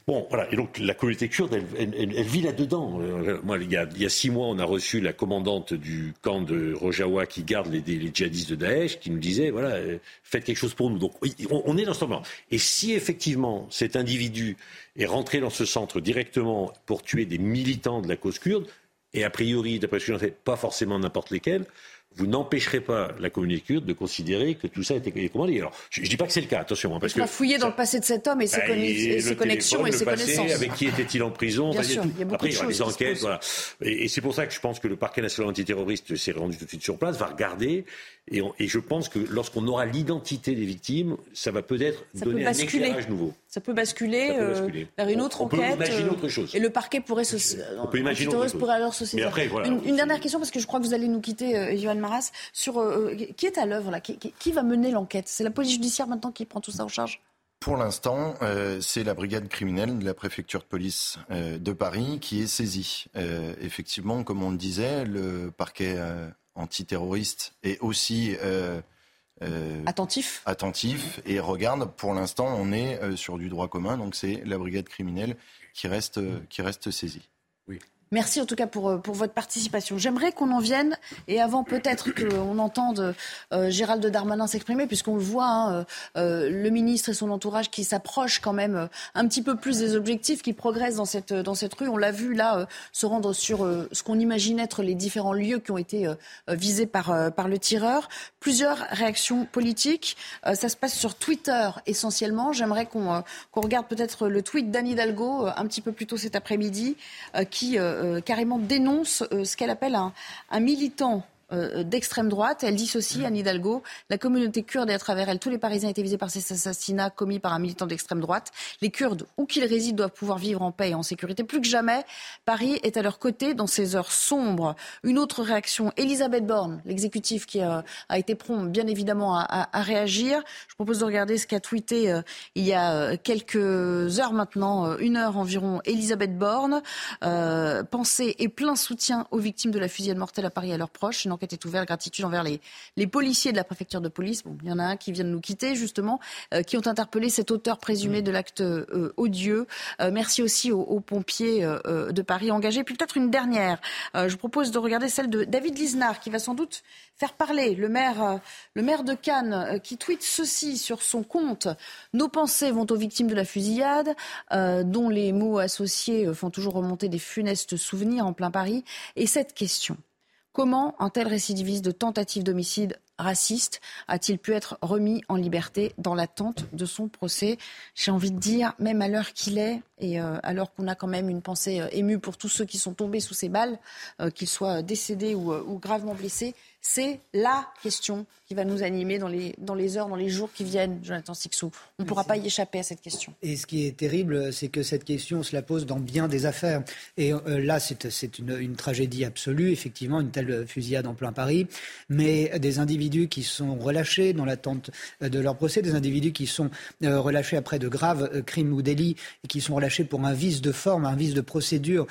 Bon, voilà. Et donc, la communauté kurde, elle, vit là-dedans. Euh, moi, il y, a, six mois, on a reçu la commandante du camp de Rojawa qui garde les, djihadistes de Daesh, qui nous disait, voilà, euh, faites quelque chose pour nous. Donc, on, est dans ce moment. Et si effectivement cet individu est rentré dans ce centre directement pour tuer des militants de la cause kurde, et a priori, d'après ce que j'en sais, pas forcément n'importe lesquels, vous n'empêcherez pas la communauté kurde de considérer que tout ça a été commandé. Alors, je ne dis pas que c'est le cas, attention. Hein, parce faut fouiller dans le passé de cet homme et ses, bah, connexions et ses connaissances. Avec qui était-il en prison Bien sûr, il y a Après, il y aura des enquêtes. Voilà. Et, c'est pour ça que je pense que le parquet national antiterroriste s'est rendu tout de suite sur place, va regarder. Et, et je pense que lorsqu'on aura l'identité des victimes, ça va peut-être donner un éclairage nouveau. Ça peut basculer, euh, vers une autre enquête. On peut imaginer autre chose. Et le parquet pourrait se. On peut imaginer autre chose. Pourrait alors se Mais après, voilà, une, une, dernière question, parce que je crois que vous allez nous quitter, euh, Johan Maras, sur euh, qui est à l'œuvre là? Qui, qui, va mener l'enquête? C'est la police judiciaire maintenant qui prend tout ça en charge? Pour l'instant, euh, c'est la brigade criminelle de la préfecture de police euh, de Paris qui est saisie. Euh, effectivement, comme on le disait, le parquet antiterroriste est aussi attentif. attentif et regarde. Pour l'instant, on est sur du droit commun, donc c'est la brigade criminelle qui reste, qui reste saisie. Merci en tout cas pour, euh, pour votre participation. J'aimerais qu'on en vienne, et avant peut-être qu'on entende euh, Gérald Darmanin s'exprimer, puisqu'on le voit, hein, euh, le ministre et son entourage qui s'approchent quand même un petit peu plus des objectifs, qui progressent dans cette, dans cette rue. On l'a vu là se rendre sur ce qu'on imagine être les différents lieux qui ont été visés par, par le tireur. Plusieurs réactions politiques. ça se passe sur Twitter essentiellement. J'aimerais qu'on regarde peut-être le tweet d'Anne Hidalgo un petit peu plus tôt cet après-midi, qui euh, carrément dénonce euh, ce qu'elle appelle un, militant euh, d'extrême droite. Elle dit ceci, Anne Hidalgo, la communauté kurde et à travers elle, tous les Parisiens étaient visés par ces assassinats commis par un militant d'extrême droite. Les Kurdes, où qu'ils résident, doivent pouvoir vivre en paix et en sécurité. Plus que jamais, Paris est à leur côté dans ces heures sombres. Une autre réaction, Elisabeth Borne, l'exécutif qui a, été prompt, bien évidemment, à, réagir. Je propose de regarder ce qu'a tweeté euh, il y a quelques heures maintenant, une heure environ, Elisabeth Borne. pensée et plein soutien aux victimes de la fusillade mortelle à Paris et à leurs proches enquête est ouverte, gratitude envers les, les policiers de la préfecture de police. Bon, il y en a un qui vient de nous quitter, justement, euh, qui ont interpellé cet auteur présumé de l'acte euh, odieux. Euh, merci aussi aux, pompiers de Paris engagés. Puis peut-être une dernière. je propose de regarder celle de David Lisnard, qui va sans doute faire parler le maire, le maire de Cannes, qui tweet ceci sur son compte. Nos pensées vont aux victimes de la fusillade, dont les mots associés font toujours remonter des funestes souvenirs en plein Paris. Et cette question. Comment un tel récidiviste de tentative d'homicide raciste a-t-il pu être remis en liberté dans l'attente de son procès? J'ai envie de dire, même à l'heure qu'il est, et euh, alors qu'on a quand même une pensée euh, émue pour tous ceux qui sont tombés sous ces balles, euh, qu'ils soient décédés ou gravement blessés, c'est la question qui va nous animer dans les, dans les heures, dans les jours qui viennent, Jonathan Sixou. On ne pourra pas y échapper à cette question. Et ce qui est terrible, c'est que cette question se la pose dans bien des affaires. Et euh, là, c'est une, une, tragédie absolue, effectivement, une telle fusillade en plein Paris. Mais des individus qui sont relâchés dans l'attente de leur procès, des individus qui sont euh, relâchés après de graves euh, crimes ou délits, et qui sont relâchés pour un vice de forme, un vice de procédure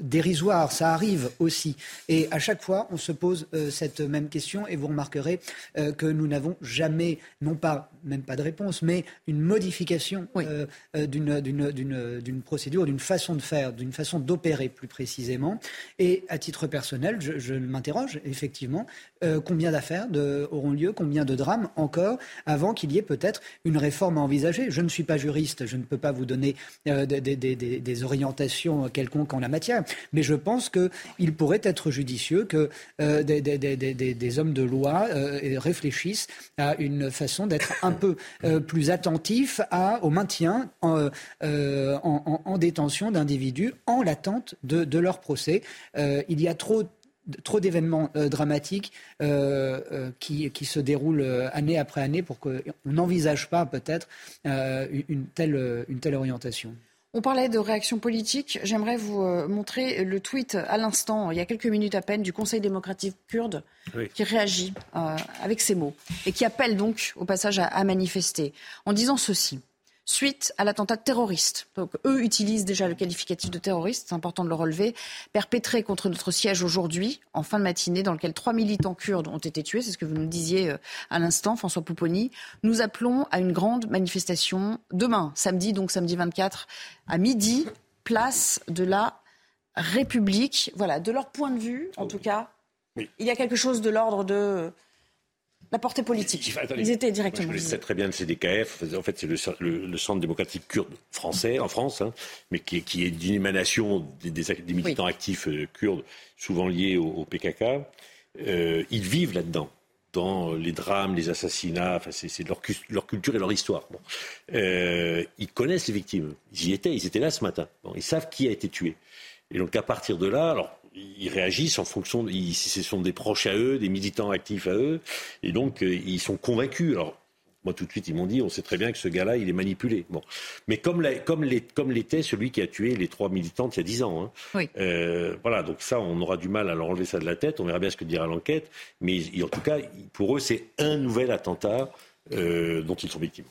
dérisoire, ça arrive aussi. Et à chaque fois, on se pose cette même question et vous remarquerez euh, que nous n'avons jamais, non pas, même pas de réponse, mais une modification euh, euh, d'une procédure, d'une façon de faire, d'une façon d'opérer plus précisément. Et à titre personnel, je, m'interroge effectivement combien d'affaires auront lieu, combien de drames encore avant qu'il y ait peut-être une réforme à envisager? Je ne suis pas juriste, je ne peux pas vous donner des, orientations quelconques en la matière, mais je pense qu'il pourrait être judicieux que des, hommes de loi euh, réfléchissent à une façon d'être un peu euh, plus attentif au maintien en, euh, détention d'individus en l'attente de, leur procès. il y a trop trop d'événements dramatiques qui, se déroulent année après année pour qu'on n'envisage pas peut-être une, telle, une telle orientation. On parlait de réaction politique. J'aimerais vous euh, montrer le tweet à l'instant, il y a quelques minutes à peine, du Conseil démocratique kurde qui réagit euh, avec ces mots et qui appelle donc au passage à manifester en disant ceci suite à l'attentat terroriste. Donc eux utilisent déjà le qualificatif de terroriste, c'est important de le relever, perpétré contre notre siège aujourd'hui, en fin de matinée, dans lequel trois militants kurdes ont été tués, c'est ce que vous nous disiez euh, à l'instant, François Pouponi. Nous appelons à une grande manifestation demain, samedi, donc samedi 24, à midi, place de la République. Voilà, de leur point de vue, en tout cas, il y a quelque chose de l'ordre de la portée politique. <laughs> Ils étaient directement. je sais très bien le CDKF. En fait, c'est le, Centre démocratique kurde français, en France, hein, mais qui, qui est d'une émanation des, militants actifs euh, kurdes, souvent liés au, PKK. Euh, ils vivent là-dedans dans les drames, les assassinats, enfin, c'est leur, leur, culture et leur histoire. Euh, ils connaissent les victimes. Ils y étaient, ils étaient là ce matin. ils savent qui a été tué. Et donc à partir de là, alors ils réagissent en fonction, de, ce sont des proches à eux, des militants actifs à eux, et donc euh, ils sont convaincus. Alors moi, tout de suite, ils m'ont dit, on sait très bien que ce gars-là, il est manipulé. Bon. Mais comme, comme, l'était celui qui a tué les trois militantes il y a dix ans. Hein. Oui. Euh, voilà, donc ça, on aura du mal à leur enlever ça de la tête. On verra bien ce que dira l'enquête. Mais en tout cas, pour eux, c'est un nouvel attentat euh, dont ils sont victimes.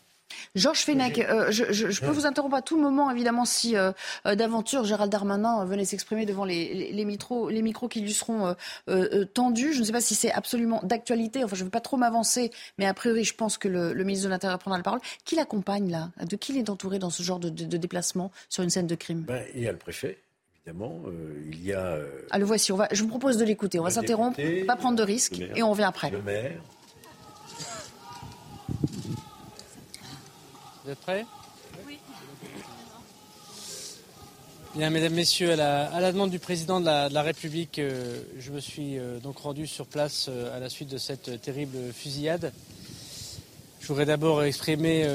Georges Fenech, euh, je, peux vous interrompre à tout moment, évidemment, si euh, euh, d'aventure Gérald Darmanin venait s'exprimer devant les, les, micros, les micros qui lui seront tendus. Je ne sais pas si c'est absolument d'actualité. Enfin, je ne veux pas trop m'avancer, mais a priori, je pense que le, ministre de l'Intérieur prendra la parole. Qui l'accompagne là? De qui il est entouré dans ce genre de, déplacement sur une scène de crime? Ben, Il y a le préfet. Évidemment, il y a. Ah, le voici. On va, je vous propose de l'écouter. On va s'interrompre, pas prendre de risques, et on revient après. Le maire, Vous êtes prêts Oui. Bien, mesdames, messieurs, à la, demande du président de la, République, euh, je me suis euh, donc rendu sur place euh, à la suite de cette terrible fusillade. Je voudrais d'abord exprimer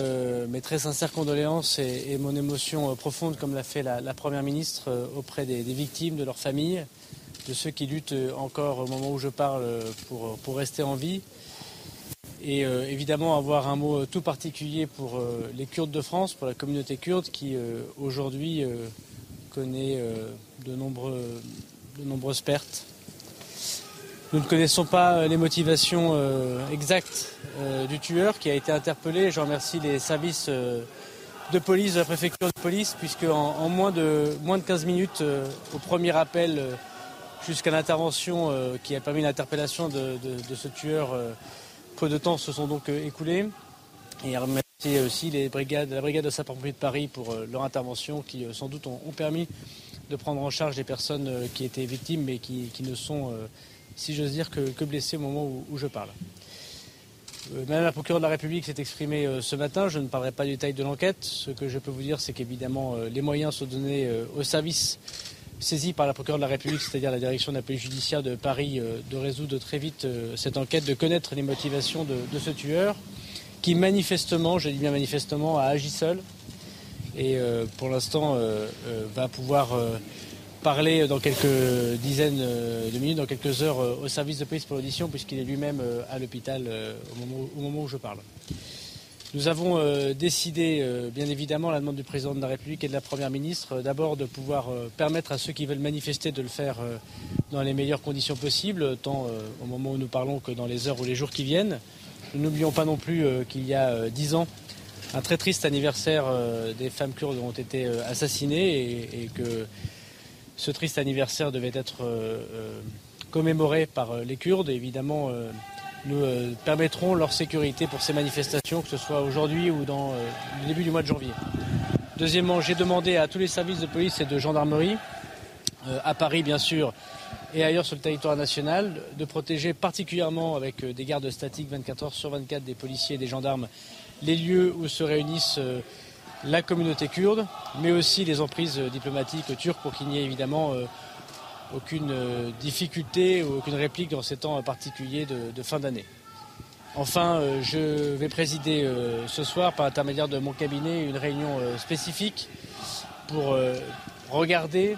mes très sincères condoléances et, mon émotion profonde, comme l'a fait la, Première ministre, auprès des, victimes, de leurs familles, de ceux qui luttent encore au moment où je parle pour, pour rester en vie. Et évidemment avoir un mot tout particulier pour les Kurdes de France, pour la communauté kurde qui aujourd'hui connaît de, nombreuses pertes. Nous ne connaissons pas les motivations exactes du tueur qui a été interpellé. Je remercie les services de police de la préfecture de police, puisque en, moins, de, moins de 15 minutes, euh, au premier appel, euh, jusqu'à l'intervention euh, qui a permis l'interpellation de, ce tueur, peu de temps se sont donc écoulés. Et remercier aussi les brigades, la brigade de sapeurs-pompiers de Paris pour leur intervention, qui sans doute ont, permis de prendre en charge les personnes qui étaient victimes, mais qui, ne sont, si j'ose dire, que, blessées au moment où je parle. Euh, Madame la procureure de la République s'est exprimée euh, ce matin. Je ne parlerai pas du détail de l'enquête. Ce que je peux vous dire, c'est qu'évidemment, euh, les moyens sont donnés au service saisi par la procureure de la République, c'est-à-dire la direction de la police judiciaire de Paris, de résoudre très vite cette enquête, de connaître les motivations de, ce tueur, qui manifestement, je dis bien manifestement, a agi seul et pour l'instant va pouvoir parler dans quelques dizaines euh, de minutes, dans quelques heures euh, au service de police pour l'audition, puisqu'il est lui-même euh, à l'hôpital au moment, où je parle. Nous avons décidé, bien évidemment, à la demande du président de la République et de la Première ministre, d'abord de pouvoir permettre à ceux qui veulent manifester de le faire dans les meilleures conditions possibles, tant au moment où nous parlons que dans les heures ou les jours qui viennent. Nous n'oublions pas non plus qu'il y a dix ans, un très triste anniversaire des femmes kurdes ont été assassinées et que ce triste anniversaire devait être euh, euh, commémoré par euh, les Kurdes. évidemment, nous permettrons leur sécurité pour ces manifestations, que ce soit aujourd'hui ou dans le début du mois de janvier. Deuxièmement, j'ai demandé à tous les services de police et de gendarmerie, à Paris bien sûr, et ailleurs sur le territoire national, de protéger particulièrement avec des gardes statiques 24 heures sur 24 des policiers et des gendarmes les lieux où se réunissent la communauté kurde, mais aussi les emprises diplomatiques turques pour qu'il n'y ait évidemment euh, aucune euh, difficulté ou aucune réplique dans ces temps particuliers de, fin d'année. Enfin, euh, je vais présider ce soir, par l'intermédiaire de mon cabinet, une réunion spécifique pour regarder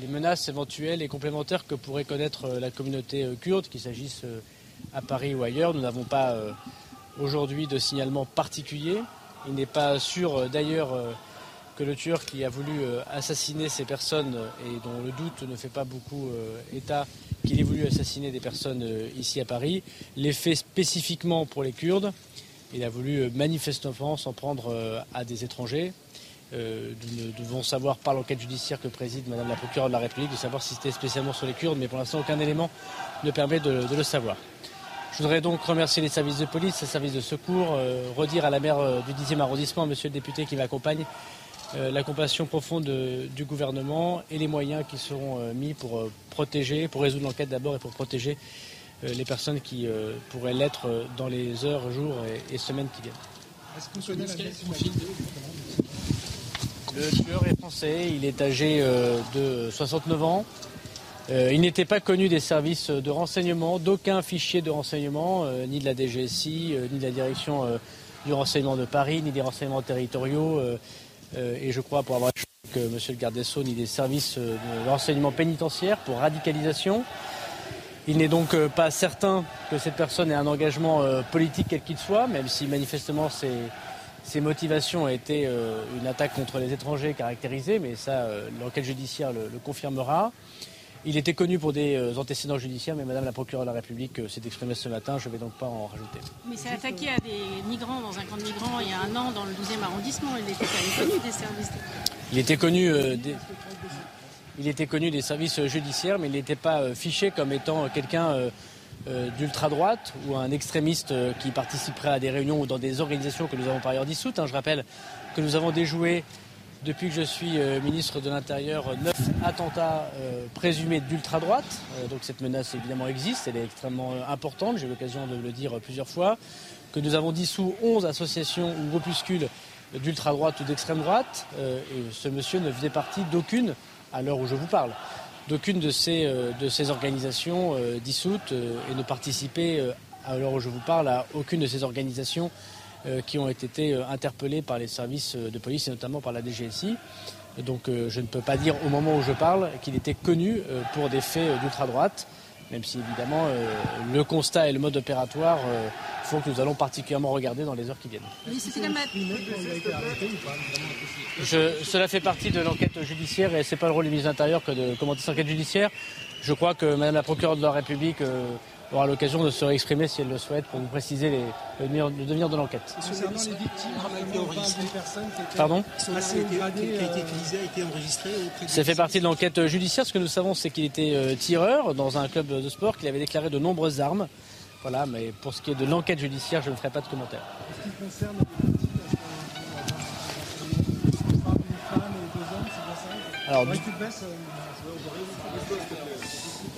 les menaces éventuelles et complémentaires que pourrait connaître la communauté kurde, qu'il s'agisse à Paris ou ailleurs. Nous n'avons pas aujourd'hui de signalement particulier. Il n'est pas sûr euh, d'ailleurs euh, que le tueur qui a voulu euh, assassiner ces personnes et dont le doute ne fait pas beaucoup état qu'il ait voulu assassiner des personnes ici à Paris, l'ait fait spécifiquement pour les Kurdes. Il a voulu manifestement s'en prendre à des étrangers. nous devons savoir par l'enquête judiciaire que préside Madame la procureure de la République de savoir si c'était spécialement sur les Kurdes, mais pour l'instant aucun élément ne permet de le savoir. Je voudrais donc remercier les services de police, les services de secours, euh, redire à la maire euh, du 10e arrondissement, monsieur le député qui m'accompagne, euh, la compassion profonde du gouvernement et les moyens qui seront mis pour protéger, pour résoudre l'enquête d'abord et pour protéger les personnes qui pourraient l'être dans les heures, jours et, semaines qui viennent. Le tueur est français, il est âgé de 69 ans. Euh, il n'était pas connu des services de renseignement, d'aucun fichier de renseignement, euh, ni de la DGSI, euh, ni de la direction du renseignement de Paris, ni des renseignements territoriaux. Et je crois, pour avoir que M. le garde des Sceaux, ni des services de renseignement pénitentiaire pour radicalisation. Il n'est donc pas certain que cette personne ait un engagement politique quel qu'il soit, même si manifestement ses, motivations ont été une attaque contre les étrangers caractérisée, mais ça, l'enquête judiciaire le confirmera. Il était connu pour des euh, antécédents judiciaires, mais Madame la procureure de la République euh, s'est exprimée ce matin, je ne vais donc pas en rajouter. Mais c'est attaqué à des migrants dans un camp de migrants il y a un an dans le 12e arrondissement. Il était connu des services. Il était connu euh, des... Il était connu des services judiciaires, mais il n'était pas fiché comme étant quelqu'un d'ultra-droite ou un extrémiste qui participerait à des réunions ou dans des organisations que nous avons par ailleurs dissoutes. Hein. Je rappelle que nous avons déjoué depuis que je suis euh, ministre de l'Intérieur, neuf attentats euh, présumés d'ultra-droite. Euh, donc cette menace évidemment existe, elle est extrêmement importante, j'ai eu l'occasion de le dire plusieurs fois. Que nous avons dissous 11 associations ou groupuscules d'ultra-droite ou d'extrême droite. et ce monsieur ne faisait partie d'aucune, à l'heure où je vous parle, d'aucune de ces, de ces organisations dissoutes et ne participait, à l'heure où je vous parle, à aucune de ces organisations qui ont été euh, interpellés par les services euh, de police et notamment par la DGSI. Donc je ne peux pas dire au moment où je parle qu'il était connu pour des faits d'ultra-droite même si évidemment euh, le constat et le mode opératoire euh, font que nous allons particulièrement regarder dans les heures qui viennent. cela fait partie de l'enquête judiciaire et ce n'est pas le rôle du ministre de l'Intérieur que de commenter cette enquête judiciaire. Je crois que Madame la procureure de la République euh, aura l'occasion de se réexprimer si elle le souhaite pour vous préciser les, le, devenir de l'enquête. Concernant les victimes, Pardon Ça fait partie de l'enquête judiciaire. Ce que nous savons, c'est qu'il était euh, tireur dans un club de sport, qu'il avait déclaré de nombreuses armes. Voilà, mais pour ce qui est de l'enquête judiciaire, je ne ferai pas de commentaire. Alors,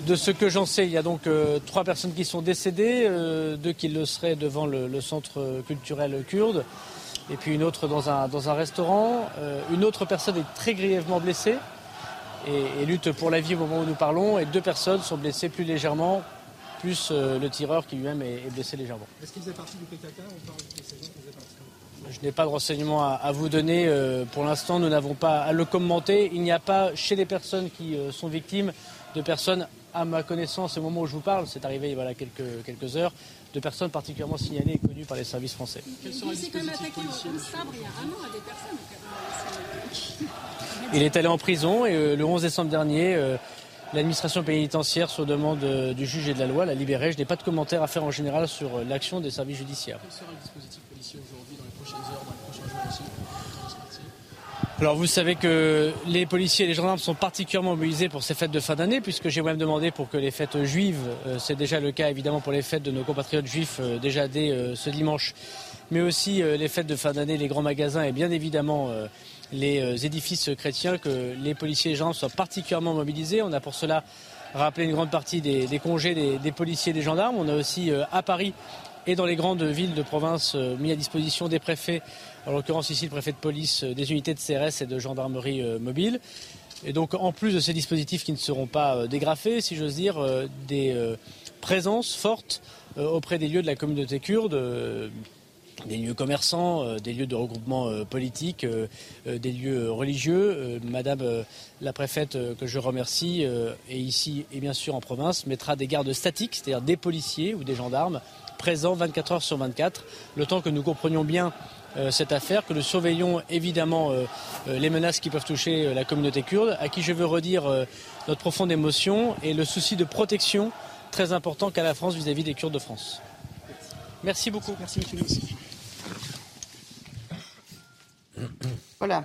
de ce que j'en sais, il y a donc euh, trois personnes qui sont décédées, euh, deux qui le seraient devant le, centre culturel kurde, et puis une autre dans un, dans un restaurant. Euh, une autre personne est très grièvement blessée et, lutte pour la vie au moment où nous parlons, et deux personnes sont blessées plus légèrement, plus le tireur qui lui-même est, blessé légèrement. Est-ce qu'il faisait partie du PKK je n'ai pas de renseignements à, vous donner. pour l'instant, nous n'avons pas à le commenter. Il n'y a pas chez les personnes qui sont victimes de personnes à ma connaissance, au moment où je vous parle, c'est arrivé voilà, quelques, quelques heures, de personnes particulièrement signalées et connues par les services français. Il est allé en prison et euh, le 11 décembre dernier, euh, l'administration pénitentiaire, sur demande euh, du juge et de la loi, l'a libéré. Je n'ai pas de commentaires à faire en général sur l'action des services judiciaires. Quel sera le dispositif policier aujourd'hui, dans les prochaines heures, dans les prochains jours aussi alors vous savez que les policiers et les gendarmes sont particulièrement mobilisés pour ces fêtes de fin d'année, puisque j'ai moi-même demandé pour que les fêtes juives, euh, c'est déjà le cas évidemment pour les fêtes de nos compatriotes juifs euh, déjà dès euh, ce dimanche, mais aussi les fêtes de fin d'année, les grands magasins et bien évidemment les édifices chrétiens, que les policiers et les gendarmes soient particulièrement mobilisés. On a pour cela rappelé une grande partie des, congés des, des, policiers et des gendarmes. On a aussi à Paris et dans les grandes villes de province mis à disposition des préfets en l'occurrence ici le préfet de police, euh, des unités de CRS et de gendarmerie euh, mobile. Et donc en plus de ces dispositifs qui ne seront pas euh, dégrafés, si j'ose dire, des présences fortes auprès des lieux de la communauté kurde des lieux commerçants, des lieux de regroupement politique, des lieux religieux. Madame la préfète, que je remercie, et ici et bien sûr en province, mettra des gardes statiques, c'est-à-dire des policiers ou des gendarmes présents 24 heures sur 24, le temps que nous comprenions bien cette affaire, que nous surveillons évidemment euh, euh, les menaces qui peuvent toucher la communauté kurde, à qui je veux redire notre profonde émotion et le souci de protection très important qu'a la France vis-à-vis des Kurdes de France. Merci beaucoup. Merci, monsieur Voilà.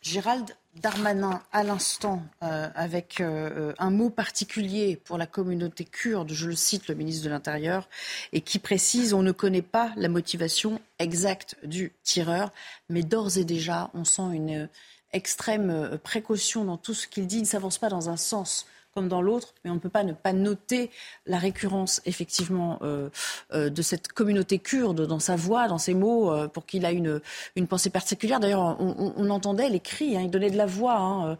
Gérald Darmanin à l'instant euh, avec euh, un mot particulier pour la communauté kurde, je le cite le ministre de l'Intérieur, et qui précise on ne connaît pas la motivation exacte du tireur, mais d'ores et déjà on sent une extrême euh, précaution dans tout ce qu'il dit, il ne s'avance pas dans un sens comme dans l'autre, mais on ne peut pas ne pas noter la récurrence effectivement euh, euh, de cette communauté kurde dans sa voix, dans ses mots, euh, pour qu'il a une, une pensée particulière. D'ailleurs, on, entendait les cris, hein, il donnait de la voix. Hein,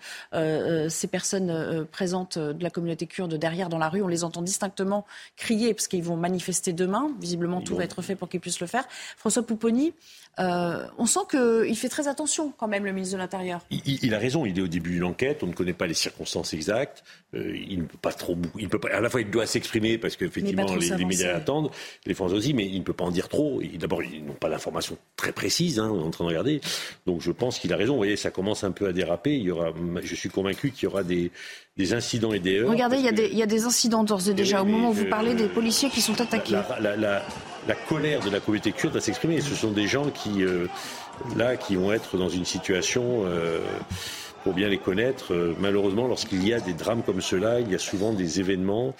ces personnes présentes de la communauté kurde derrière dans la rue, on les entend distinctement crier parce qu'ils vont manifester demain. Visiblement, tout va être fait pour qu'ils puissent le faire. François Pouponi, euh, on sent qu'il fait très attention quand même, le ministre de l'Intérieur. Il, a raison, il est au début d'une enquête, on ne connaît pas les circonstances exactes, euh, il ne peut pas trop... Il peut pas, à la fois, il doit s'exprimer parce qu'effectivement, les, les, médias attendent, les Français aussi, mais il ne peut pas en dire trop. D'abord, ils n'ont pas d'informations très précises, hein, on est en train de regarder. Donc je pense qu'il a raison. Vous voyez, ça commence un peu à déraper. Il y aura, je suis convaincu qu'il y aura des, des incidents et des heures. Regardez, il y, y, a des incidents d'ores et déjà. Au moment où vous parlez des policiers qui sont attaqués. La, la, la, colère de la communauté kurde va s'exprimer. Ce sont des gens qui, euh, là, qui vont être dans une situation. Euh, pour bien les connaître, euh, malheureusement, lorsqu'il y a des drames comme cela, il y a souvent des événements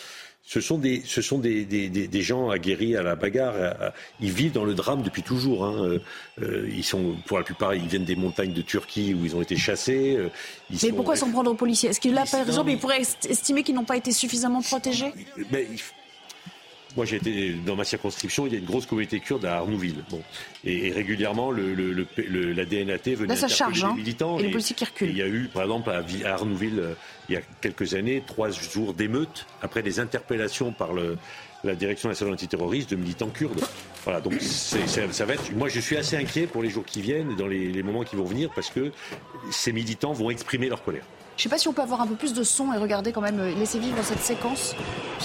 ce sont des, ce sont des, des, des, gens aguerris à la bagarre. ils vivent dans le drame depuis toujours. Hein. Euh, euh, ils sont, pour la plupart, ils viennent des montagnes de Turquie où ils ont été chassés. Euh, Mais pourquoi s'en prendre aux policiers? Est-ce qu'il là, par exemple, ils pourraient estimer qu'ils n'ont pas été suffisamment protégés? Moi, j'ai été dans ma circonscription, il y a une grosse communauté kurde à Arnouville. Bon. Et, régulièrement, le, le, le, la DNAT venait Là, ça charge, hein. militants. Et, les policiers qui reculent. il y a eu, par exemple, à, Arnouville, euh, il y a quelques années, trois jours d'émeutes après des interpellations par le, la direction nationale antiterroriste de militants kurdes. Voilà, donc ça va être. Moi, je suis assez inquiet pour les jours qui viennent, dans les, moments qui vont venir, parce que ces militants vont exprimer leur colère. Je ne sais pas si on peut avoir un peu plus de son et regarder quand même, euh, laisser vivre cette séquence.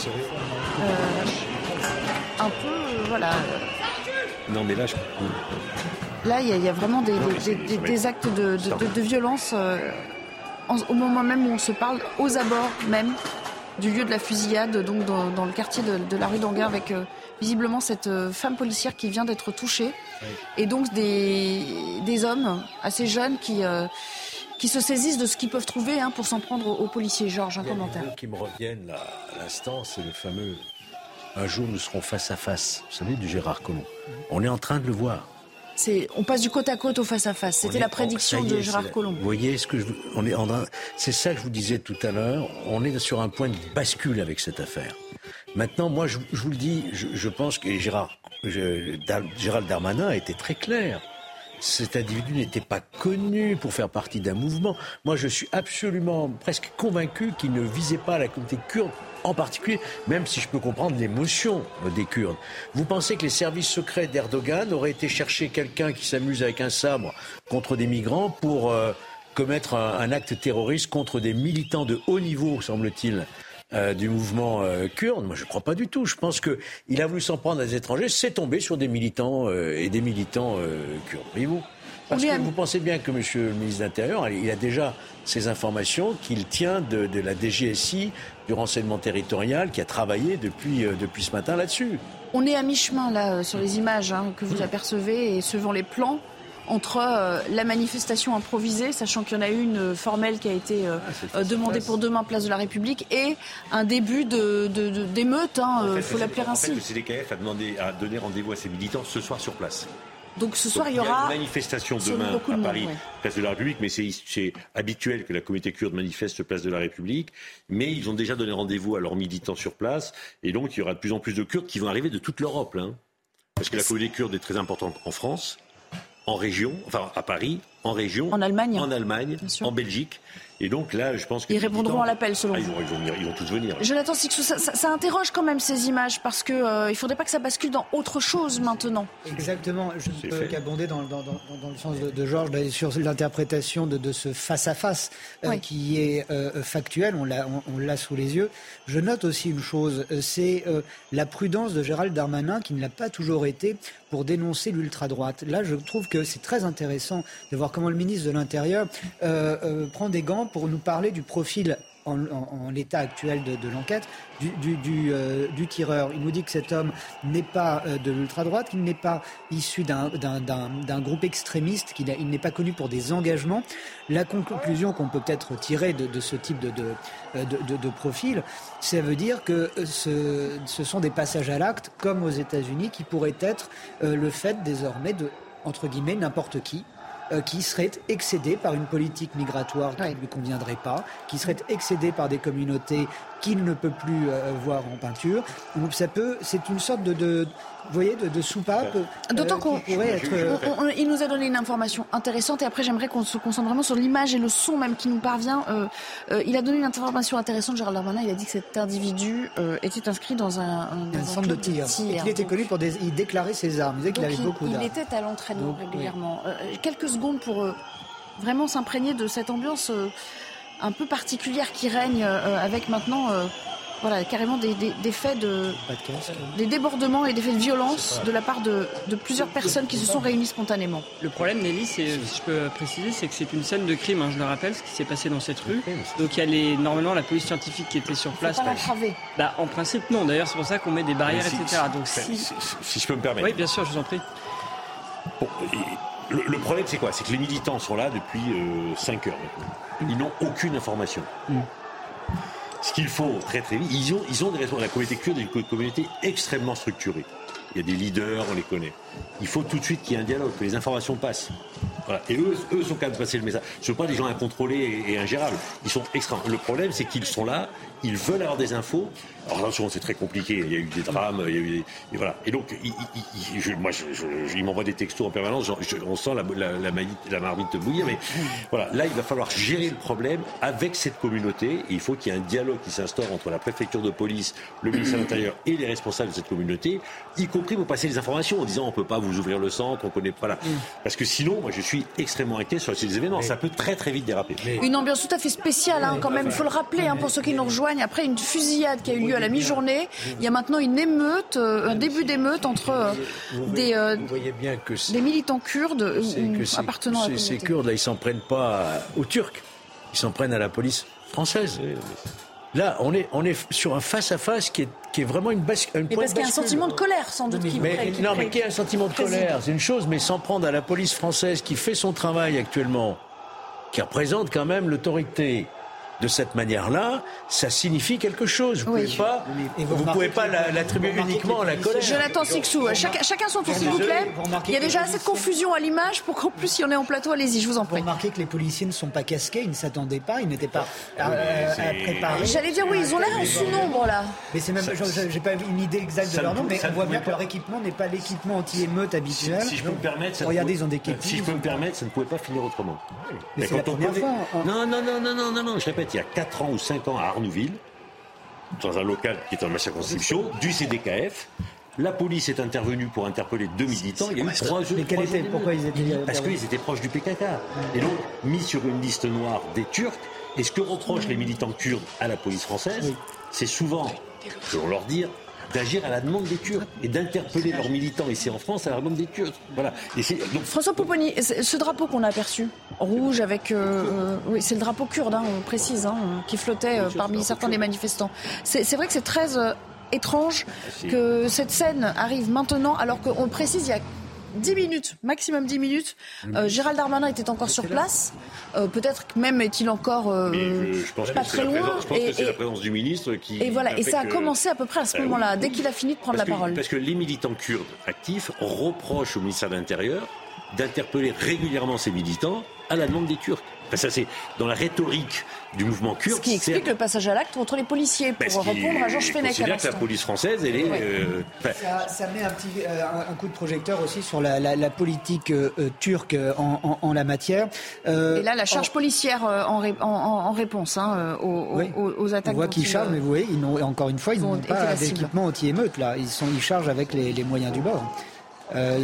Euh, un peu, euh, voilà. Non, mais là, je... Là, il y, a vraiment des, actes de, violence au moment même où on se parle, aux abords même du lieu de la fusillade, donc dans, le quartier de, la rue d'Anguin, avec euh, visiblement cette euh, femme policière qui vient d'être touchée, et donc des, des, hommes assez jeunes qui, euh, qui se saisissent de ce qu'ils peuvent trouver hein, pour s'en prendre aux, policiers. Georges, un commentaire. qui me reviennent là, à l'instant, c'est le fameux Un jour nous serons face à face, vous savez, du Gérard Collomb. On est en train de le voir on passe du côte à côte au face à face. C'était la prédiction de Gérard Collomb. Vous voyez ce que je, on est en c'est ça que je vous disais tout à l'heure. On est sur un point de bascule avec cette affaire. Maintenant, moi, je, vous le dis, je, pense que Gérard, Gérald Darmanin a été très clair. Cet individu n'était pas connu pour faire partie d'un mouvement. Moi, je suis absolument presque convaincu qu'il ne visait pas la communauté kurde en particulier, même si je peux comprendre l'émotion des Kurdes. Vous pensez que les services secrets d'Erdogan auraient été chercher quelqu'un qui s'amuse avec un sabre contre des migrants pour euh, commettre un, acte terroriste contre des militants de haut niveau, semble-t-il? Euh, du mouvement euh, kurde. Moi, je ne crois pas du tout. Je pense qu'il a voulu s'en prendre à des étrangers. C'est tombé sur des militants et des militants kurdes. Voyez-vous Parce que vous pensez bien que Monsieur le ministre de l'Intérieur, il a déjà ces informations qu'il tient de, de, la DGSI, du renseignement territorial, qui a travaillé depuis, euh, depuis ce matin là-dessus. On est à mi-chemin là euh, sur les images hein, que vous apercevez et suivant les plans entre euh, la manifestation improvisée, sachant qu'il y en a une formelle qui a été ah, demandée pour demain, place de la République, et un début d'émeute, de, hein, il faut l'appeler ainsi. le CDKF a, demandé, a donné rendez-vous à ses militants ce soir sur place. Donc ce soir, il y aura. une manifestation demain à Paris, place de la République, mais c'est habituel que la communauté kurde manifeste place de la République. Mais ils ont déjà donné rendez-vous à leurs militants sur place. Et donc, il y aura de plus en plus de Kurdes qui vont arriver de toute l'Europe. Hein. Parce que la communauté kurde est très importante en France, en région, enfin à Paris, en région, en Allemagne, en, Allemagne, en Belgique. Et donc là, je pense qu'ils répondront à l'appel selon ah, vous. Ils vont, ils, vont, tous venir. Jonathan Sixou, ça, ça, interroge quand même ces images parce que euh, il faudrait pas que ça bascule dans autre chose maintenant. Exactement. Je ne peux qu'abonder dans, dans, dans, le sens de, Georges sur l'interprétation de, de, ce face à face qui est euh, factuel. On l'a on, sous les yeux. Je note aussi une chose, euh, c'est la prudence de Gérald Darmanin qui ne l'a pas toujours été pour dénoncer l'ultra droite. Là, je trouve que c'est très intéressant de voir comment le ministre de l'Intérieur prend des gants pour nous parler du profil en, l'état actuel de, l'enquête du, euh, du, tireur. Il nous dit que cet homme n'est pas euh, de l'ultra-droite, qu'il n'est pas issu d'un groupe extrémiste, qu'il il n'est pas connu pour des engagements. La conclusion qu'on peut peut-être tirer de, ce type de, euh, de, profil, ça veut dire que ce, sont des passages à l'acte, comme aux États-Unis, qui pourraient être le fait désormais de, n'importe qui, euh, qui serait excédé par une politique migratoire qui ne lui conviendrait pas, qui serait excédé par des communautés qu'il ne peut plus euh, voir en peinture. Donc ça peut, c'est une sorte de, vous voyez, de, soupape. Euh, D'autant qu'on il nous a donné une information intéressante et après j'aimerais qu'on se concentre vraiment sur l'image et le son même qui nous parvient. il a donné une information intéressante, Gérald Darmanin. Il a dit que cet individu était inscrit dans un, centre de tir. il était connu pour il déclarer ses armes. Il disait qu'il avait beaucoup d'armes. Il était à l'entraînement régulièrement. quelques secondes pour vraiment s'imprégner de cette ambiance un peu particulière qui règne euh, avec maintenant euh, voilà, carrément des, des, faits de. des débordements et des faits de violence de la part de, de, plusieurs personnes qui se sont réunies spontanément. Le problème, Nelly, si je peux préciser, c'est que c'est une scène de crime, hein, je le rappelle, ce qui s'est passé dans cette rue. Donc il y a les, normalement la police scientifique qui était sur place. Pas bah, En principe, non. D'ailleurs, c'est pour ça qu'on met des barrières, etc. Donc si... si... je peux me permettre. Oui, bien sûr, je vous en prie. le, problème, c'est quoi? C'est que les militants sont là depuis 5 euh, heures maintenant. Ils n'ont aucune information. Mm. Ce qu'il faut très très vite, ils ont, ils ont des raisons. La communauté kurde est une communauté extrêmement structurée. Il y a des leaders, on les connaît. Il faut tout de suite qu'il y ait un dialogue, que les informations passent. Voilà. Et eux, eux sont quand même passer le message. Ce ne sont pas des gens incontrôlés et, et ingérables. Ils sont extra. Le problème, c'est qu'ils sont là, ils veulent avoir des infos. Alors attention, c'est très compliqué. Il y a eu des drames, il y a eu. Et voilà. Et donc, il, il, moi, je, je, il m'envoie des textos en permanence. on sent la, la, la, la marmite bouillir. Mais voilà, là, il va falloir gérer le problème avec cette communauté. Il faut qu'il y ait un dialogue qui s'instaure entre la préfecture de police, le ministère de l'Intérieur et les responsables de cette communauté, y compris pour passer les informations en disant on peut pas vous ouvrir le centre, on connaît pas là. Parce que sinon, moi, je suis extrêmement inquiet sur ces événements. Ça peut très très vite déraper. Une ambiance tout à fait spéciale, hein, quand même. Il faut le rappeler hein, pour ceux qui nous rejoignent. Après une fusillade qui a eu lieu à la mi-journée, il y a maintenant une émeute, euh, un début d'émeute entre euh, des, euh, bien que des militants kurdes que appartenant à la Ces Kurdes, là, ils s'en prennent pas aux Turcs, ils s'en prennent à la police française. Là, on est, on est sur un face-à-face qui est, qui est vraiment une basque. mais parce qu'il y a un sentiment de colère, sans doute. Qui mais, qui non, mais qui a un sentiment de colère, c'est une chose, mais s'en prendre à la police française qui fait son travail actuellement, qui représente quand même l'autorité de cette manière-là, ça signifie quelque chose. Vous ne Oui. pouvez pas, vous pouvez pas la- l'attribuer uniquement à la colère. Jonathan Sixou, chacun, chacun son tour, s'il vous plaît. Il y a déjà assez de confusion à l'image pour qu'en plus il y en ait en plateau. Allez-y, je vous en Vous prie. remarquez que les policiers ne sont pas casqués, ils ne s'attendaient pas, ils n'étaient pas euh, c'est- préparés. J'allais dire oui, ils ont l'air en sous-nombre là. Mais c'est même, je- j'ai pas une idée exacte de leur ne nom, peut- mais ça on voit bien que leur équipement n'est pas l'équipement anti-émeute habituel. Si je peux me permettre, Regardez, ils ont des képis. Si je peux me permettre, ça ne pouvait pas finir autrement. Mais hein. Non, non, non, non, non, non, non, je répète, il y a 4 ans ou 5 ans à Arnouville, dans un local qui est dans ma circonscription, du CDKF. La police est intervenue pour interpeller deux militants. Il y a eu trois Mais était- jours pourquoi ils étaient Parce qu'ils étaient proches du PKK. Et donc, mis sur une liste noire des Turcs. Et ce que reprochent les militants kurdes à la police française, c'est souvent, selon leur dire, d'agir à la demande des Turcs et d'interpeller leurs militants ici en France à la demande des Turcs. Voilà. Et c'est- donc, François Pouponi, ce drapeau qu'on a aperçu, rouge avec, euh, euh, oui, c'est le drapeau kurde, hein, on précise, hein, qui flottait euh, parmi certains des manifestants. C'est vrai que c'est très euh, étrange si. que cette scène arrive maintenant, alors qu'on précise il y a 10 minutes, maximum 10 minutes, euh, Gérald Darmanin était encore sur place. Euh, Peut-être même est-il encore euh, Mais je, je pense pas que très loin. présence, je pense Et- que c'est la présence du ministre qui. Et voilà, et ça a que- commencé à peu près à ce Bah oui. moment-là, dès qu'il a fini de prendre parce la que, parole. Parce que les militants kurdes actifs reprochent au ministère de l'Intérieur d'interpeller régulièrement ces militants à la demande des Turcs. Enfin, ça, c'est dans la rhétorique du mouvement kurde. Ce qui explique le passage à l'acte contre les policiers, pour Ben, qui- répondre à Georges Fenech considère que la police française, elle est. Ouais. euh, enfin, Ça, ça met un, petit, euh, un- coup de projecteur aussi sur la, la- la politique euh, turque en, en- en la matière. Euh, Et là, la charge policière euh, en, ré- en- en- en réponse hein, aux, Oui. aux- aux attaques. On voit qu'ils ils, chargent, euh, mais vous voyez, ils encore une fois, ils ont n'ont pas d'équipement anti-émeute, là. Ils, sont, ils chargent avec les, les moyens du bord. Euh,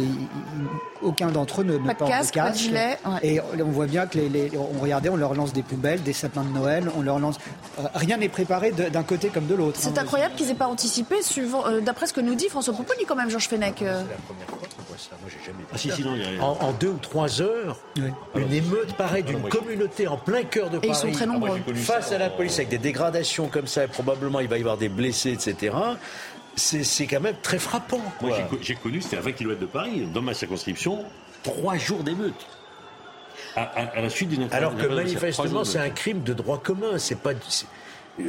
aucun d'entre eux ne, ne Pas de porte casque, de pas de casque. gilet, ouais. Et on voit bien que les, les- on regardait, on leur lance des poubelles, des sapins de Noël, on leur lance. euh, rien n'est préparé d'un côté comme de l'autre. C'est hein. incroyable qu'ils aient pas anticipé, suivant, euh, d'après ce que nous dit François Pouponi quand même, Georges Fenech. euh. C'est la première fois qu'on voit ça. Moi, j'ai jamais vu Ah, si, ça. si, non, il y a- en, en deux ou trois heures, une émeute pareille d'une moi, communauté en plein cœur de Et ils Paris. sont très nombreux. moi, j'ai connu face ça à la police avec des dégradations comme ça, et probablement il va y avoir des blessés, etc. C'est quand même très frappant. Moi, quoi. j'ai co- j'ai connu, c'était à 20 km de Paris, dans ma circonscription, trois jours d'émeute. À, à- à la suite d'une Alors que manifestement, c'est un crime de droit commun. C'est pas.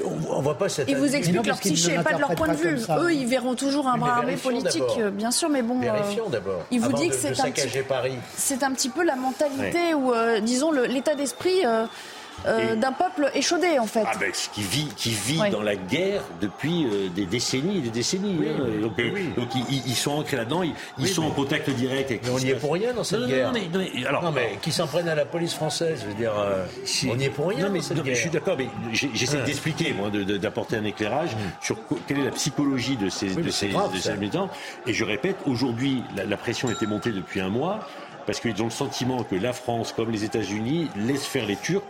On, on voit pas cette. Ils vous non, expliquent leur psyché, pas de leur point de vue. ça. Eux, ils verront toujours un bras armé politique, euh, bien sûr, mais bon. euh, Vérifions d'abord. il vous de- que c'est un petit- un petit peu la mentalité ou, euh, disons, l'état d'esprit euh, euh, d'un peuple échaudé, en fait. Ah ben, qui vit, qui vit Ouais. dans la guerre depuis euh, des décennies et des décennies. Oui, hein. donc, euh, oui. donc ils, ils sont ancrés là-dedans, ils, ils sont mais- en contact direct avec Mais on n'y est pour rien dans cette Non, guerre. non, mais, non, mais- alors, Non, mais qui s'en prennent à la police française, je veux dire, euh, Si- on n'y est pour rien Non, mais, dans cette non, mais je suis d'accord, mais j'essaie Ouais. d'expliquer, moi, de- de- d'apporter un éclairage sur co- quelle est la psychologie de ces, de ces, grave, de ces militants. Et je répète, aujourd'hui, la, la pression était montée depuis un mois parce qu'ils ont le sentiment que la France, comme les États-Unis, laisse faire les Turcs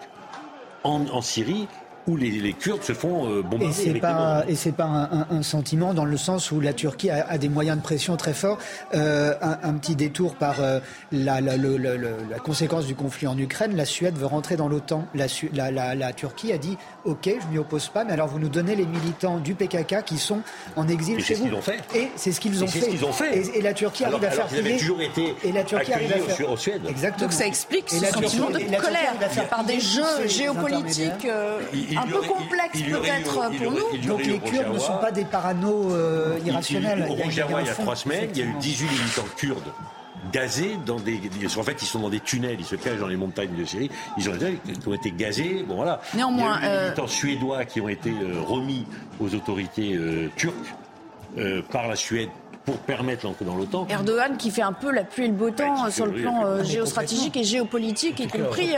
en, Syrie où les, les Kurdes se font euh, bombarder. Et c'est avec pas des bombes. et c'est pas un, un- un sentiment dans le sens où la Turquie a, a des moyens de pression très forts. Euh, un, un petit détour par euh, la, la, le- le- le- la conséquence du conflit en Ukraine. La Suède veut rentrer dans l'OTAN. La, Su- la, la, la Turquie a dit OK, je m'y oppose pas, mais alors vous nous donnez les militants du PKK qui sont en exil Et chez c'est ce vous. qu'ils ont fait. Et c'est ce qu'ils ont Et c'est fait. ce qu'ils ont fait. Et, et la Turquie Alors- arrive à alors faire qu'ils avaient payer. toujours été et la Turquie arrive à faire au Suède. Exactement. Donc ça explique Et ce sentiment de colère à faire par des jeux géopolitiques euh, Il- un peu eu- peut-être pour nous. Donc les Kurdes ne sont pas des paranos euh, Il- irrationnels. Au Il y a- il y a Rojava, un il y a fond, trois semaines, il y a eu effectivement. 18 militants kurdes gazés dans des. En fait, ils sont dans des tunnels, ils se cachent dans les montagnes de Syrie. Ils ont, ils ont été gazés. Bon, voilà. Néanmoins. Il y a eu des militants suédois qui ont été remis aux autorités turques par la Suède pour permettre l'entrée dans l'OTAN. Erdogan qui fait un peu la pluie et le beau temps sur le plan géostratégique et géopolitique, y compris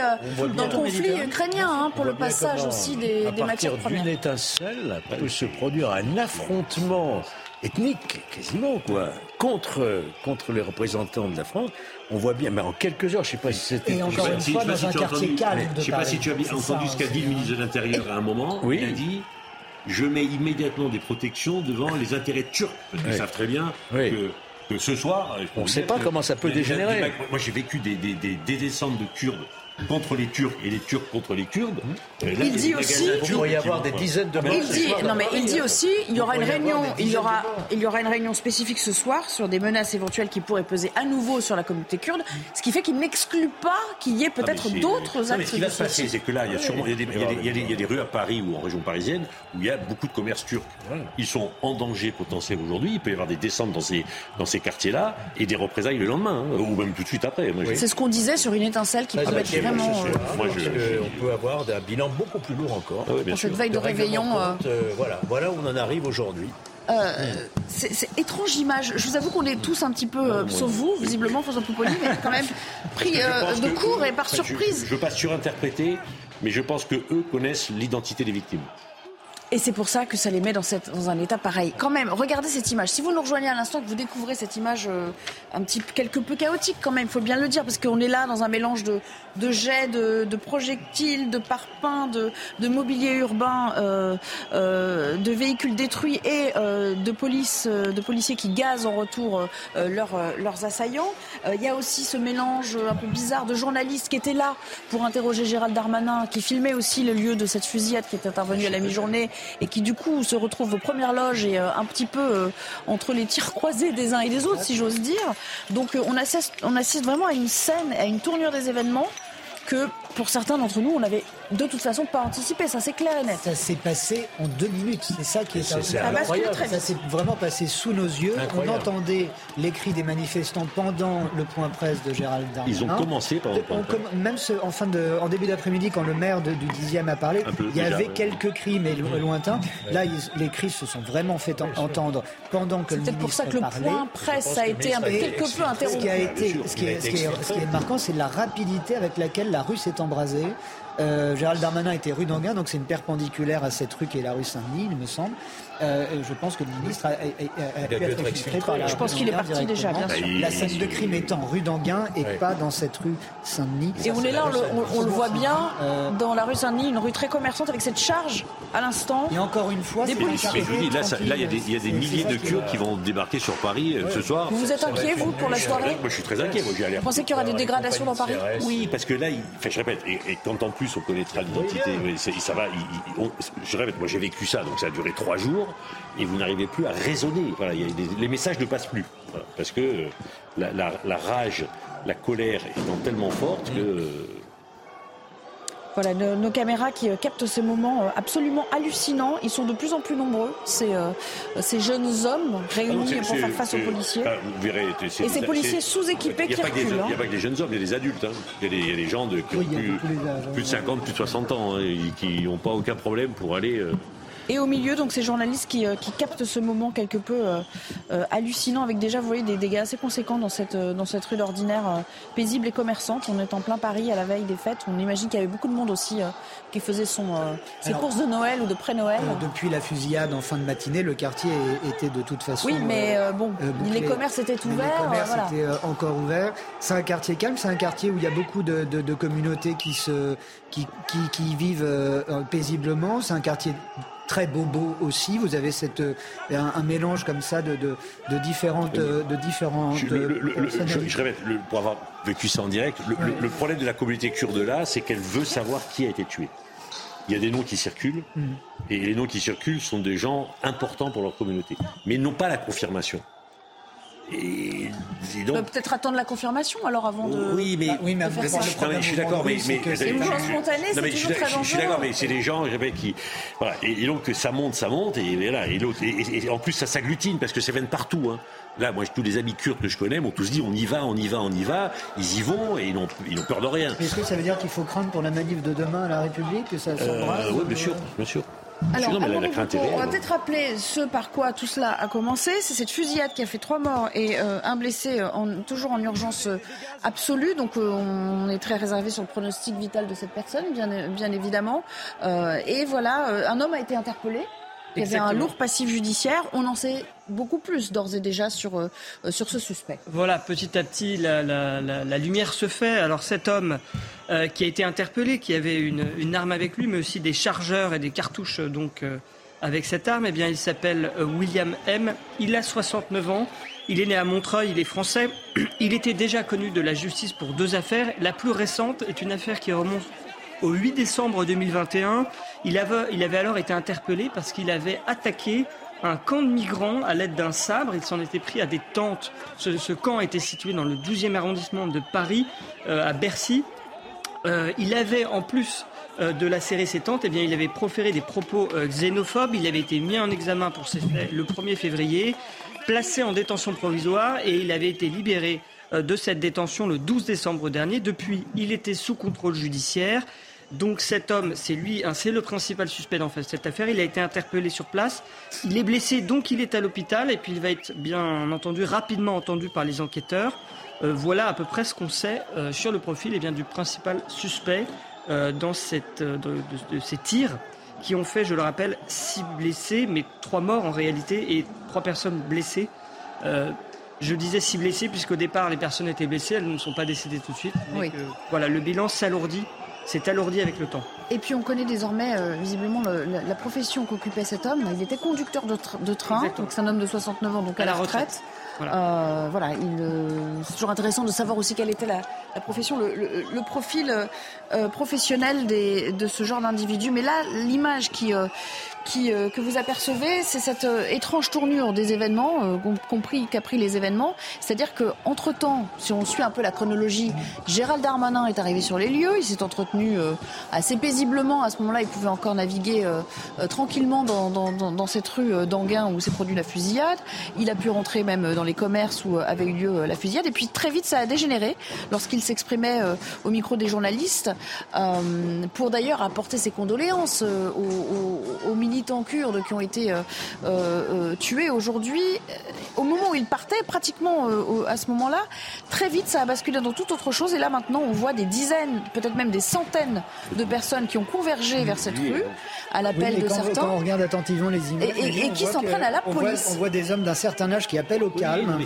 dans le conflit ukrainien, hein, pour le passage aussi des, des matières premières. D'une étincelle peut se produire un affrontement ethnique, quasiment, quoi, contre, contre les représentants de la France. On voit bien, mais en quelques heures, je ne sais pas si c'était... Et encore une fois, dans un quartier calme Je ne sais pas si tu as entendu ce qu'a dit le ministre de l'Intérieur à un moment. Oui. Il a dit je mets immédiatement des protections devant les intérêts turcs. Parce qu'ils savent très bien que, que, ce soir. On ne sait pas comment ça peut dégénérer. moi, j'ai vécu des, des, des, des descentes de Kurdes contre les Turcs et les Turcs contre les Kurdes. Euh, il dit aussi, il pourrait y avoir des dizaines de il dit, non mais il dit aussi, il y aura une réunion, il y aura, il y aura une réunion spécifique ce soir sur des menaces éventuelles qui pourraient peser à nouveau sur la communauté kurde, ce qui fait qu'il n'exclut pas qu'il y ait peut-être d'autres actes. Ce qui va se passer, c'est que là, il y a sûrement, il y a, des, rues à Paris ou en région parisienne où il y a beaucoup de commerces turcs. Ils sont en danger potentiel aujourd'hui. Il peut y avoir des descentes dans ces dans ces quartiers-là et des représailles le lendemain, hein, ou même tout de suite après. C'est ce qu'on disait sur une étincelle qui pourrait être vraiment. On peut avoir un bilan beaucoup plus lourd encore. Ah Pour cette veille de réveillon. voilà, voilà où on en arrive aujourd'hui. Euh, c'est étrange image. Je vous avoue qu'on est tous un petit peu, sauf vous, visiblement, François Poupoli, mais quand même <laughs> pris de court et par surprise. Je ne veux pas surinterpréter, mais je pense que eux connaissent l'identité des victimes. Et c'est pour ça que ça les met dans, un état pareil. Quand même, regardez cette image. Si vous nous rejoignez à l'instant, que vous découvrez cette image euh, un petit quelque peu chaotique quand même, il faut bien le dire, parce qu'on est là dans un mélange de, jets, de, projectiles, de parpaings, de, mobilier urbain, euh, euh, de véhicules détruits et de police, de policiers qui gazent en retour leurs assaillants. Il y a aussi ce mélange un peu bizarre de journalistes qui étaient là pour interroger Gérald Darmanin, qui filmait aussi le lieu de cette fusillade qui est intervenue à la mi-journée et qui du coup se retrouvent aux premières loges et un petit peu entre les tirs croisés des uns et des autres, si j'ose dire. Donc on assiste, on assiste vraiment à une scène, à une tournure des événements que pour certains d'entre nous, on n'avait de toute façon pas anticipé. Ça, c'est clair et net. Ça s'est passé en deux minutes. C'est ça qui est, c'est incroyable. Ça s'est vraiment passé sous nos yeux. On entendait les cris des manifestants pendant le point presse de Gérald Darmanin. Ils ont commencé par le point presse. Même en, fin de, en début d'après-midi, quand le maire du 10e a parlé, il y avait quelques cris, mais lointains. Là, les cris se sont vraiment fait entendre pendant que le ministre C'est pour ça que le point presse a été un, quelque peu interrompu. Ce qui, a été, ce qui est, ce qui est marquant, c'est la rapidité avec laquelle la rue s'est embrasée. Euh, Gérald Darmanin était rue d'Anguin, donc c'est une perpendiculaire à cette rue qui est la rue Saint-Denis, il me semble. Euh, je pense que le ministre a, a, a, a pu être exfiltré par la Je pense qu'il est parti déjà, bien sûr. La scène de crime étant rue d'Anguin et pas dans cette rue Saint-Denis. Et on est là, on, le voit bien, dans la rue Saint-Denis, une rue très commerçante avec cette charge à l'instant. Et encore une fois, des policiers. là, il y, a des milliers de Kurdes qui vont débarquer sur Paris ce soir. Vous êtes inquiet, vous, pour la soirée Moi, je suis très inquiet. Vous pensez qu'il y aura des dégradations dans Paris Oui, parce que là, je répète, et quand en plus on connaîtra l'identité, ça va. Je répète, moi j'ai vécu ça, donc ça a duré trois jours, et vous n'arrivez plus à raisonner. Voilà, les messages ne passent plus. parce que la, la, rage, la colère étant tellement forte que. Voilà, nos, caméras qui captent ces moments absolument hallucinants. Ils sont de plus en plus nombreux, ces, ces jeunes hommes réunis pour faire face aux policiers. vous verrez, et ces policiers sous-équipés qui reculent. Il n'y a pas que des jeunes hommes, il y a des adultes. Hein. Il, y a des, gens de, qui ont plus, plus, de 50, plus de 60 ans, hein, et qui n'ont pas aucun problème pour aller et au milieu, donc ces journalistes qui, euh, qui captent ce moment quelque peu euh, euh, hallucinant, avec déjà, vous voyez, des dégâts assez conséquents dans cette, dans cette rue d'ordinaire paisible et commerçante. On est en plein Paris à la veille des fêtes. On imagine qu'il y avait beaucoup de monde aussi qui faisait son, ses courses de Noël ou de pré-Noël. depuis la fusillade en fin de matinée, le quartier était de toute façon. Oui, mais bon, les commerces étaient ouverts. Les commerces étaient encore ouverts. C'est un quartier calme, c'est un quartier où il y a beaucoup de, de, de communautés qui, se, qui, qui, qui vivent paisiblement. C'est un quartier très bobo aussi. Vous avez cette, un, un mélange comme ça de, de, de différentes. De différentes je, le, le, je, je, répète, pour avoir vécu ça en direct, le, problème de la communauté kurde là, c'est qu'elle veut savoir qui a été tué. Il y a des noms qui circulent, mm. et les noms qui circulent sont des gens importants pour leur communauté, mais ils n'ont pas la confirmation. Et, donc... peut-être attendre la confirmation alors avant de. Oui, mais, bah, oui, mais faire ça. Non, mais je suis d'accord, mais, mais c'est une chose spontanée, c'est toujours très dangereux. Je suis d'accord, mais c'est des gens qui, voilà, et, donc ça monte, ça monte, et voilà, et l'autre, et, en plus ça s'agglutine parce que ça vient de partout. Hein. Là, moi, tous les amis kurdes que je connais m'ont tous dit on y va, on y va, on y va. Ils y vont et ils n'ont ils peur de rien. Est-ce que ça veut dire qu'il faut craindre pour la manif de demain à la République que ça s'embrasse euh, Oui, bien sûr, bien sûr. Alors, on va peut-être rappeler ce par quoi tout cela a commencé. C'est cette fusillade qui a fait trois morts et euh, un blessé, euh, en, toujours en urgence euh, absolue. Donc, on est très réservé sur le pronostic vital de cette personne, bien, bien évidemment. et voilà, un homme a été interpellé. Il y avait un lourd passif judiciaire. On en sait beaucoup plus d'ores et déjà sur, euh, sur ce suspect. Voilà, petit à petit, la, la, la, lumière se fait. Alors cet homme euh, qui a été interpellé, qui avait une, une, arme avec lui, mais aussi des chargeurs et des cartouches donc euh, avec cette arme, eh bien, il s'appelle William M. Il a 69 ans. Il est né à Montreuil, il est français. <clears throat> Il était déjà connu de la justice pour deux affaires. La plus récente est une affaire qui remonte au 8 décembre 2021. Il avait, alors été interpellé parce qu'il avait attaqué un camp de migrants à l'aide d'un sabre. Il s'en était pris à des tentes. Ce, camp était situé dans le 12e arrondissement de Paris, euh, à Bercy. Euh, il avait, en plus euh, de lacérer ses tentes, eh bien, il avait proféré des propos xénophobes. Il avait été mis en examen pour ces faits le 1er février, placé en détention provisoire et il avait été libéré de cette détention le 12 décembre dernier. Depuis, il était sous contrôle judiciaire. Donc cet homme, c'est lui, hein, c'est le principal suspect dans cette affaire. Il a été interpellé sur place. Il est blessé, donc il est à l'hôpital. Et puis il va être bien entendu rapidement entendu par les enquêteurs. Euh, voilà à peu près ce qu'on sait euh, sur le profil eh bien, du principal suspect euh, dans cette, de, ces tirs qui ont fait, je le rappelle, six blessés, mais trois morts en réalité et trois personnes blessées. je disais six blessés puisqu'au départ les personnes étaient blessées, elles ne sont pas décédées tout de suite. voilà, le bilan s'alourdit c'est alourdi avec le temps. Et puis on connaît désormais euh, visiblement la, profession qu'occupait cet homme. Il était conducteur de, train, donc c'est un homme de 69 ans, donc à, la retraite. Voilà, euh, euh, c'est toujours intéressant de savoir aussi quelle était la, profession, le, profil professionnel de ce genre d'individu. Mais là, l'image qui, euh, que vous apercevez, c'est cette euh, étrange tournure des événements, euh, compris qu'a pris les événements. C'est-à-dire que entre temps, si on suit un peu la chronologie, Gérald Darmanin est arrivé sur les lieux, il s'est entretenu assez paisiblement. À ce moment-là, il pouvait encore naviguer tranquillement dans, cette rue d'Anguin où s'est produit la fusillade. Il a pu rentrer même dans les commerces où avait eu lieu la fusillade. Et puis très vite, ça a dégénéré lorsqu'il s'exprimait au micro des journalistes pour d'ailleurs apporter ses condoléances aux, aux, militants kurdes qui ont été euh, euh, tués aujourd'hui, au moment où ils partaient, pratiquement euh, à ce moment-là, très vite ça a basculé dans toute autre chose. Et là maintenant, on voit des dizaines, peut-être même des centaines de personnes qui ont convergé vers cette rue à l'appel de certains. Quand on regarde attentivement les images, et, qui s'en prennent à la police. on voit des hommes d'un certain âge qui appellent au calme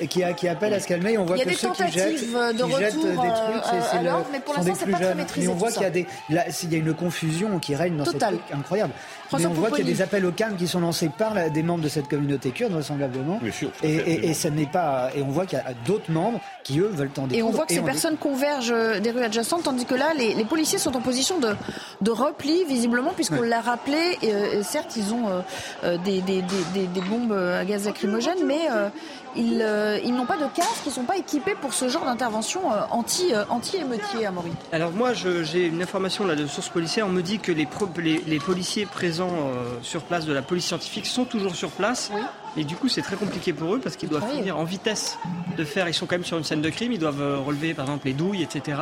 et qui, qui appellent à se calmer. on voit que ceux qui jettent, de qui jettent des trucs, c'est le, mais pour l'instant, c'est pas très maîtrisé. Mais on voit qu'il y a des, il y a une confusion qui règne dans cette truc incroyable. Mais on voit qu'il y a des appels au calme qui sont lancés par des membres de cette communauté kurde, vraisemblablement. et, et, ça n'est pas. Et on voit qu'il y a d'autres membres qui, eux, veulent tendre Et on voit que ces personnes convergent des rues adjacentes, tandis que là, les, policiers sont en position de, de repli, visiblement, puisqu'on l'a rappelé. Et, certes, ils ont euh, euh, des, des, des, des, bombes à gaz lacrymogène, mais euh, ils, ils n'ont pas de casque, ils ne sont pas équipés pour ce genre d'intervention anti, anti-émeutier, Amaury. Alors moi, j'ai une information là, de source policière. On me dit que les, les, les policiers présents sur place de la police scientifique sont toujours sur place. Oui. Et du coup, c'est très compliqué pour eux parce qu'ils doivent venir en vitesse de faire. Ils sont quand même sur une scène de crime, ils doivent relever par exemple les douilles, etc.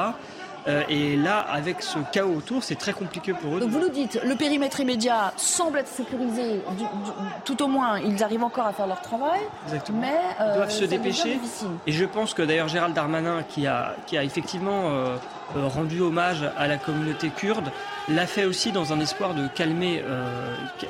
Euh, et là, avec ce chaos autour, c'est très compliqué pour eux. Donc vous nous dites, le périmètre immédiat semble être sécurisé, tout au moins, ils arrivent encore à faire leur travail. Exactement. Mais ils doivent euh, se dépêcher. Et je pense que d'ailleurs Gérald Darmanin, qui a, qui a effectivement euh, rendu hommage à la communauté kurde, l'a fait aussi dans un espoir de calmer,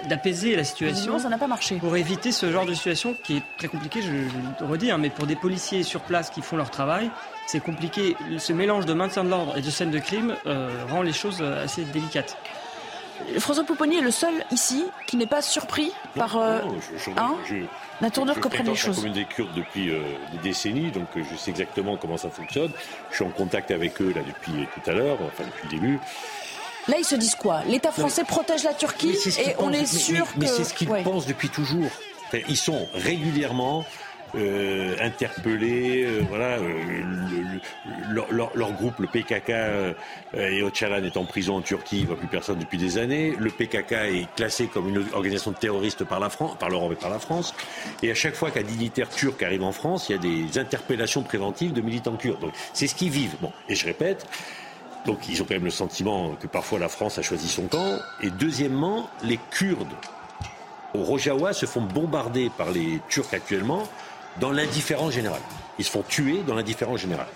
d'apaiser la situation. ça n'a pas marché. Pour éviter ce genre de situation qui est très compliqué, je, je le redis, hein, mais pour des policiers sur place qui font leur travail, c'est compliqué. Ce mélange de maintien de l'ordre et de scène de crime euh, rend les choses euh, assez délicates. François Pouponi est le seul ici qui n'est pas surpris par euh, la tournure que prennent les choses. Je suis des Kurdes depuis des décennies, donc je sais exactement comment ça fonctionne. Je suis en contact avec eux là depuis tout à l'heure, enfin depuis le début. Là, ils se disent quoi? L'État français protège la Turquie et on est sûr que... Mais c'est ce qu'ils pensent depuis toujours. ils sont régulièrement euh, interpellé. Euh, voilà, euh, leur, groupe, le PKK et Öcalan est en prison en Turquie, il ne voit plus personne depuis des années. Le PKK est classé comme une organisation terroriste par la France, par l'Europe et par la France. Et à chaque fois qu'un dignitaire turc arrive en France, il y a des interpellations préventives de militants kurdes. Donc c'est ce qu'ils vivent. Bon, et je répète, donc ils ont quand même le sentiment que parfois la France a choisi son camp. Et deuxièmement, les Kurdes au Rojawa se font bombarder par les Turcs actuellement dans l'indifférence générale. Ils se font tuer dans l'indifférence générale.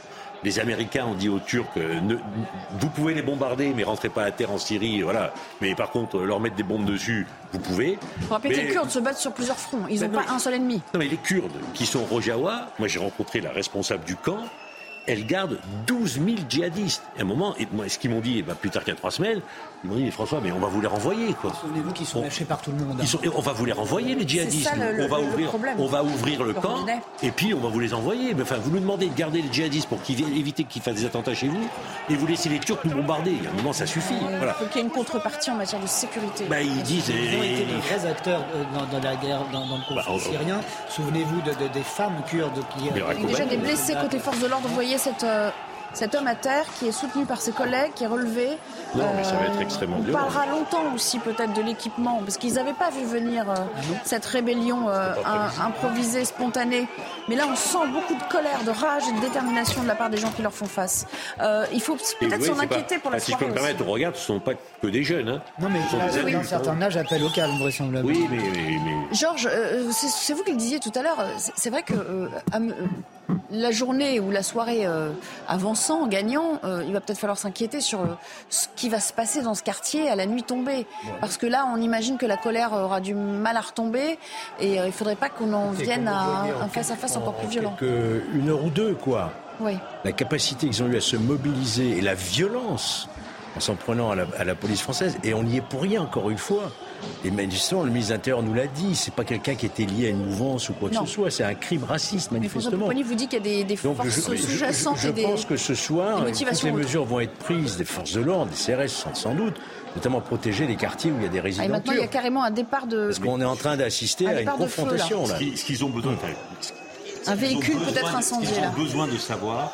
Les Américains ont dit aux Turcs euh, vous pouvez les bombarder, mais rentrez pas à terre en Syrie, voilà. Mais par contre, leur mettre des bombes dessus, vous pouvez. Pour rappeler que les Kurdes se battent sur plusieurs fronts. Ils n'ont pas un seul ennemi. Non, mais les Kurdes qui sont Rojawa, moi j'ai rencontré la responsable du camp elle garde 12 000 djihadistes. Et à un moment, et moi, ce qu'ils m'ont dit, bah, plus tard qu'il y a trois semaines, m'ont dit, François, mais on va vous les renvoyer, quoi. Souvenez-vous qu'ils sont lâchés par tout le monde. on va vous les renvoyer, les djihadistes. on, va ouvrir, on va ouvrir le, camp, et puis on va vous les envoyer. Mais enfin, vous nous demandez de garder les djihadistes pour qu'ils éviter qu'ils fassent des attentats chez vous, et vous laissez les Turcs nous bombarder. À un moment, ça suffit. Il faut qu'il y ait une contrepartie en matière de sécurité. Bah, ils disent. Ils ont été des vrais acteurs dans, la guerre, dans, le conflit bah, syrien. Souvenez-vous des femmes kurdes qui. ont déjà des blessés côté force de l'ordre. Vous voyez cette euh, cet homme à terre qui est soutenu par ses collègues, qui est relevé. Non, mais ça va être extrêmement dur. On parlera longtemps aussi peut-être de l'équipement, parce qu'ils n'avaient pas vu venir euh, ah cette rébellion euh, improvisée, spontanée. Mais là, on sent beaucoup de colère, de rage et de détermination de la part des gens qui leur font face. il faut peut-être s'en inquiéter pour la ah, Si je peux me permettre, regarde, ce ne sont pas que des jeunes. Hein. Non, mais d'un certain âge, appel au calme, vraisemblablement. Oui, mais... Georges, c'est vous qui le disiez tout à l'heure. C'est vrai que la journée ou la soirée avance 100 gagnant, euh, il va peut-être falloir s'inquiéter sur euh, ce qui va se passer dans ce quartier à la nuit tombée. Parce que là, on imagine que la colère aura du mal à retomber et euh, il ne faudrait pas qu'on en vienne à un face-à-face encore plus violent. Une heure ou deux, quoi. Oui. La capacité qu'ils ont eu à se mobiliser et la violence en s'en prenant à la, police française, et on y est pour rien, encore une fois. Et justement, le ministre de l'Intérieur nous l'a dit, c'est pas quelqu'un qui était lié à une mouvance ou quoi que ce soit, c'est un crime raciste, manifestement. Mais vous dit qu'il y a des, forces sous-jacentes Je, pense que ce soir, toutes les mesures vont être prises des forces de l'ordre, des CRS sans, doute, notamment protéger les quartiers où il y a des résidents. Ah, et maintenant, il y a carrément un départ de. Parce qu'on est en train d'assister à une confrontation. là. Ce qu'ils ont besoin, un véhicule peut-être incendié. Ce qu'ils ont besoin de savoir,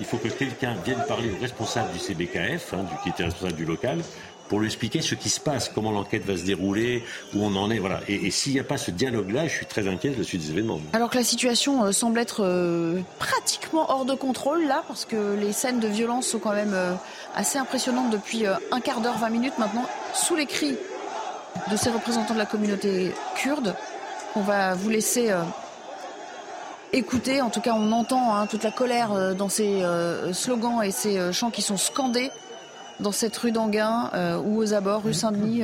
il faut que quelqu'un vienne parler au responsable du CBKF, hein, du, qui était responsable du local, pour lui expliquer ce qui se passe, comment l'enquête va se dérouler, où on en est. Voilà. Et, s'il n'y a pas ce dialogue-là, je suis très inquiet de la suite des événements. Alors que la situation euh, semble être euh, pratiquement hors de contrôle là, parce que les scènes de violence sont quand même euh, assez impressionnantes depuis un quart d'heure, 20 minutes maintenant, sous les cris de ces représentants de la communauté kurde. On va vous laisser écouter. En tout cas, on entend hein, toute la colère dans ces slogans et ces chants qui sont scandés dans cette rue d'Anguin ou aux abords, rue Saint-Denis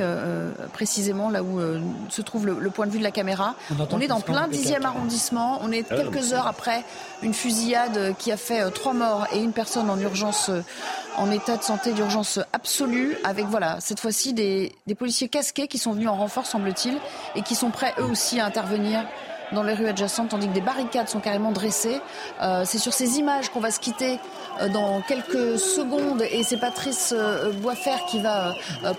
précisément, là où se trouve le, point de vue de la caméra. On, est dans plein dixième arrondissement. On est ah quelques heures après une fusillade qui a fait trois morts et une personne en urgence, en état de santé d'urgence absolue, avec voilà cette fois-ci des, des policiers casqués qui sont venus en renfort, semble-t-il, et qui sont prêts eux aussi à intervenir dans les rues adjacentes, tandis que des barricades sont carrément dressées. Euh, c'est sur ces images qu'on va se quitter euh, dans quelques secondes et c'est Patrice euh, Boisfer qui va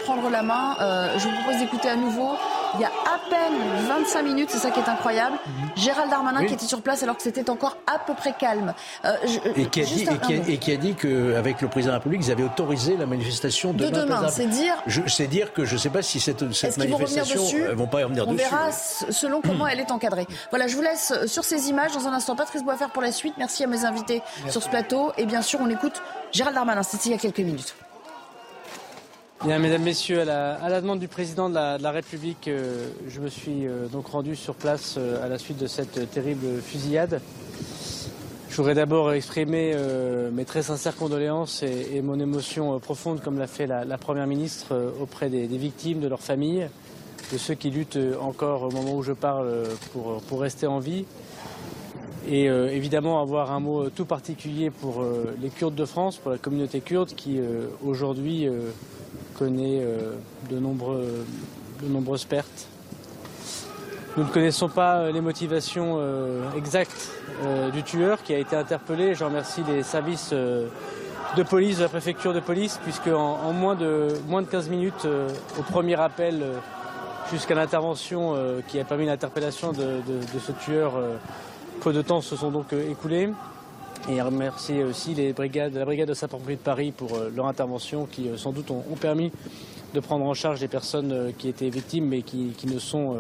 prendre la main. je vous propose d'écouter à nouveau. Il y a à peine 25 minutes, c'est ça qui est incroyable. Gérald Darmanin qui était sur place alors que c'était encore à peu près calme. et, qui a dit, et, qui a, dit qu'avec le président de la République, ils avaient autorisé la manifestation de demain. c'est dire. C'est dire que je ne sais pas si cette, cette manifestation vont, vont pas revenir On dessus. On verra selon comment elle est encadrée. Voilà, je vous laisse sur ces images. Dans un instant, Patrice Boisfer pour la suite. Merci à mes invités sur ce plateau. Et bien sûr, on écoute Gérald Darmanin. C'était il y a quelques minutes. Bien, mesdames, Messieurs, à la, demande du président de la, République, euh, je me suis euh, donc rendu sur place euh, à la suite de cette terrible fusillade. Je voudrais d'abord exprimer mes très sincères condoléances et, mon émotion profonde, comme l'a fait la, Première ministre, auprès des, des, victimes, de leurs familles, de ceux qui luttent encore au moment où je parle pour, pour rester en vie. Et euh, évidemment avoir un mot tout particulier pour euh, les Kurdes de France, pour la communauté kurde qui euh, aujourd'hui connaît de nombreuses pertes. Nous ne connaissons pas les motivations exactes du tueur qui a été interpellé. Je remercie les services de police de la préfecture de police, puisque en, moins, de, moins de 15 minutes au premier appel jusqu'à l'intervention euh, qui a permis l'interpellation de, ce tueur. Euh, peu de temps se sont donc euh, écoulés. et remercier aussi les brigades, la brigade de sapeurs-pompiers de Paris pour leur intervention qui sans doute ont, permis de prendre en charge des personnes qui étaient victimes mais qui, ne sont,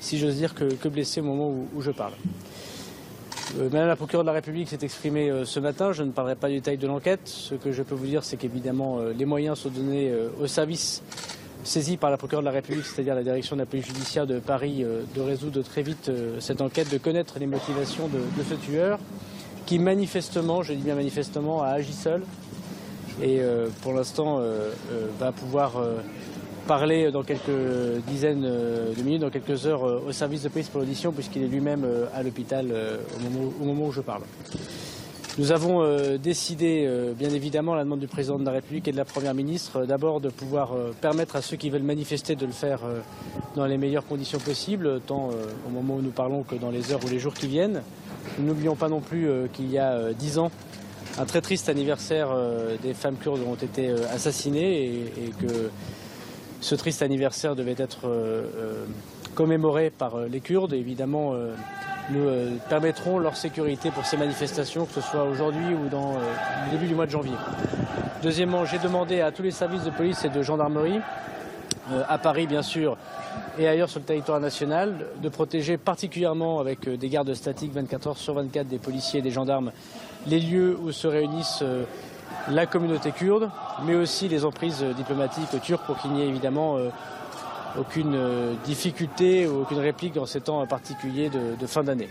si j'ose dire, que, blessées au moment où je parle. Madame la procureure de la République s'est exprimée ce matin. Je ne parlerai pas du détail de l'enquête. Ce que je peux vous dire, c'est qu'évidemment, les moyens sont donnés au service saisi par la procureure de la République, c'est-à-dire la direction de la police judiciaire de Paris, de résoudre très vite cette enquête, de connaître les motivations de, ce tueur, qui manifestement, je dis bien manifestement, a agi seul et pour l'instant va pouvoir parler dans quelques dizaines euh, de minutes, dans quelques heures, euh, au service de police pour l'audition, puisqu'il est lui-même euh, à l'hôpital au moment, où je parle. Nous avons décidé, bien évidemment, à la demande du président de la République et de la Première ministre, d'abord de pouvoir permettre à ceux qui veulent manifester de le faire dans les meilleures conditions possibles, tant au moment où nous parlons que dans les heures ou les jours qui viennent. Nous n'oublions pas non plus qu'il y a dix ans, un très triste anniversaire des femmes kurdes ont été assassinées et que ce triste anniversaire devait être euh, euh, commémoré par euh, les Kurdes. évidemment, nous permettrons leur sécurité pour ces manifestations, que ce soit aujourd'hui ou dans le début du mois de janvier. Deuxièmement, j'ai demandé à tous les services de police et de gendarmerie, à Paris bien sûr, et ailleurs sur le territoire national, de protéger particulièrement avec des gardes statiques 24 heures sur 24 des policiers et des gendarmes les lieux où se réunissent la communauté kurde, mais aussi les emprises diplomatiques turques pour qu'il n'y ait évidemment euh, aucune euh, difficulté ou aucune réplique en ces temps particuliers de, fin d'année.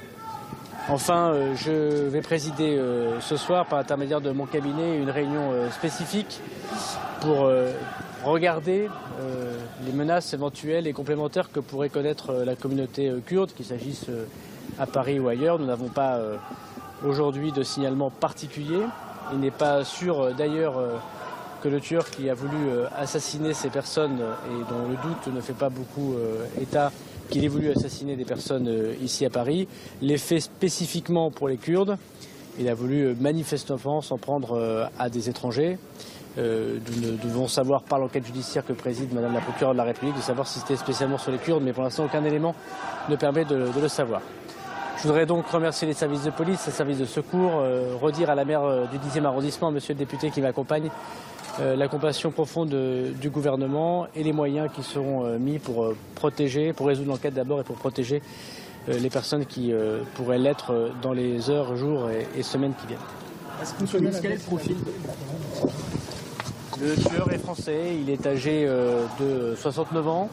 Enfin, euh, je vais présider ce soir, par l'intermédiaire de mon cabinet, une réunion spécifique pour regarder les menaces éventuelles et complémentaires que pourrait connaître la communauté kurde, qu'il s'agisse à Paris ou ailleurs. Nous n'avons pas aujourd'hui de signalement particulier. Il n'est pas sûr euh, d'ailleurs euh, que le tueur qui a voulu euh, assassiner ces personnes et dont le doute ne fait pas beaucoup état qu'il ait voulu assassiner des personnes ici à Paris, l'ait fait spécifiquement pour les Kurdes. Il a voulu manifestement s'en prendre à des étrangers. nous devons savoir par l'enquête judiciaire que préside Madame la procureure de la République de savoir si c'était spécialement sur les Kurdes, mais pour l'instant aucun élément ne permet de le savoir. Je voudrais donc remercier les services de police, les services de secours, euh, redire à la maire euh, du 10e arrondissement, monsieur le député qui m'accompagne, euh, la compassion profonde du gouvernement et les moyens qui seront mis pour protéger, pour résoudre l'enquête d'abord et pour protéger les personnes qui pourraient l'être dans les heures, jours et, semaines qui viennent. Est-ce que vous quel est le profil Le tueur est français, il est âgé de 69 ans.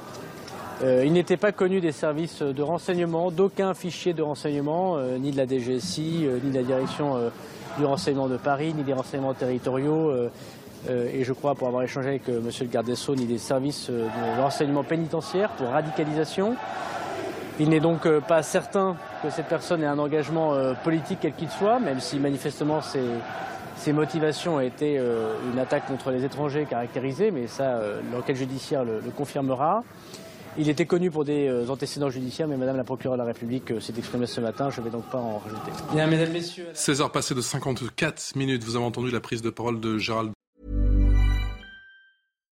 Euh, il n'était pas connu des services de renseignement, d'aucun fichier de renseignement, euh, ni de la DGSI, euh, ni de la direction du renseignement de Paris, ni des renseignements territoriaux, et je crois, pour avoir échangé avec Monsieur le garde des Sceaux, ni des services de renseignement pénitentiaire pour radicalisation. Il n'est donc pas certain que cette personne ait un engagement politique quel qu'il soit, même si manifestement ses, motivations étaient une attaque contre les étrangers caractérisée, mais ça, l'enquête judiciaire le confirmera. Il était connu pour des euh, antécédents judiciaires, mais Madame la procureure de la République euh, s'est exprimée ce matin. Je ne vais donc pas en rajouter. Bien, mesdames, messieurs. 16 heures passées de 54 minutes. Vous avez entendu la prise de parole de Gérald.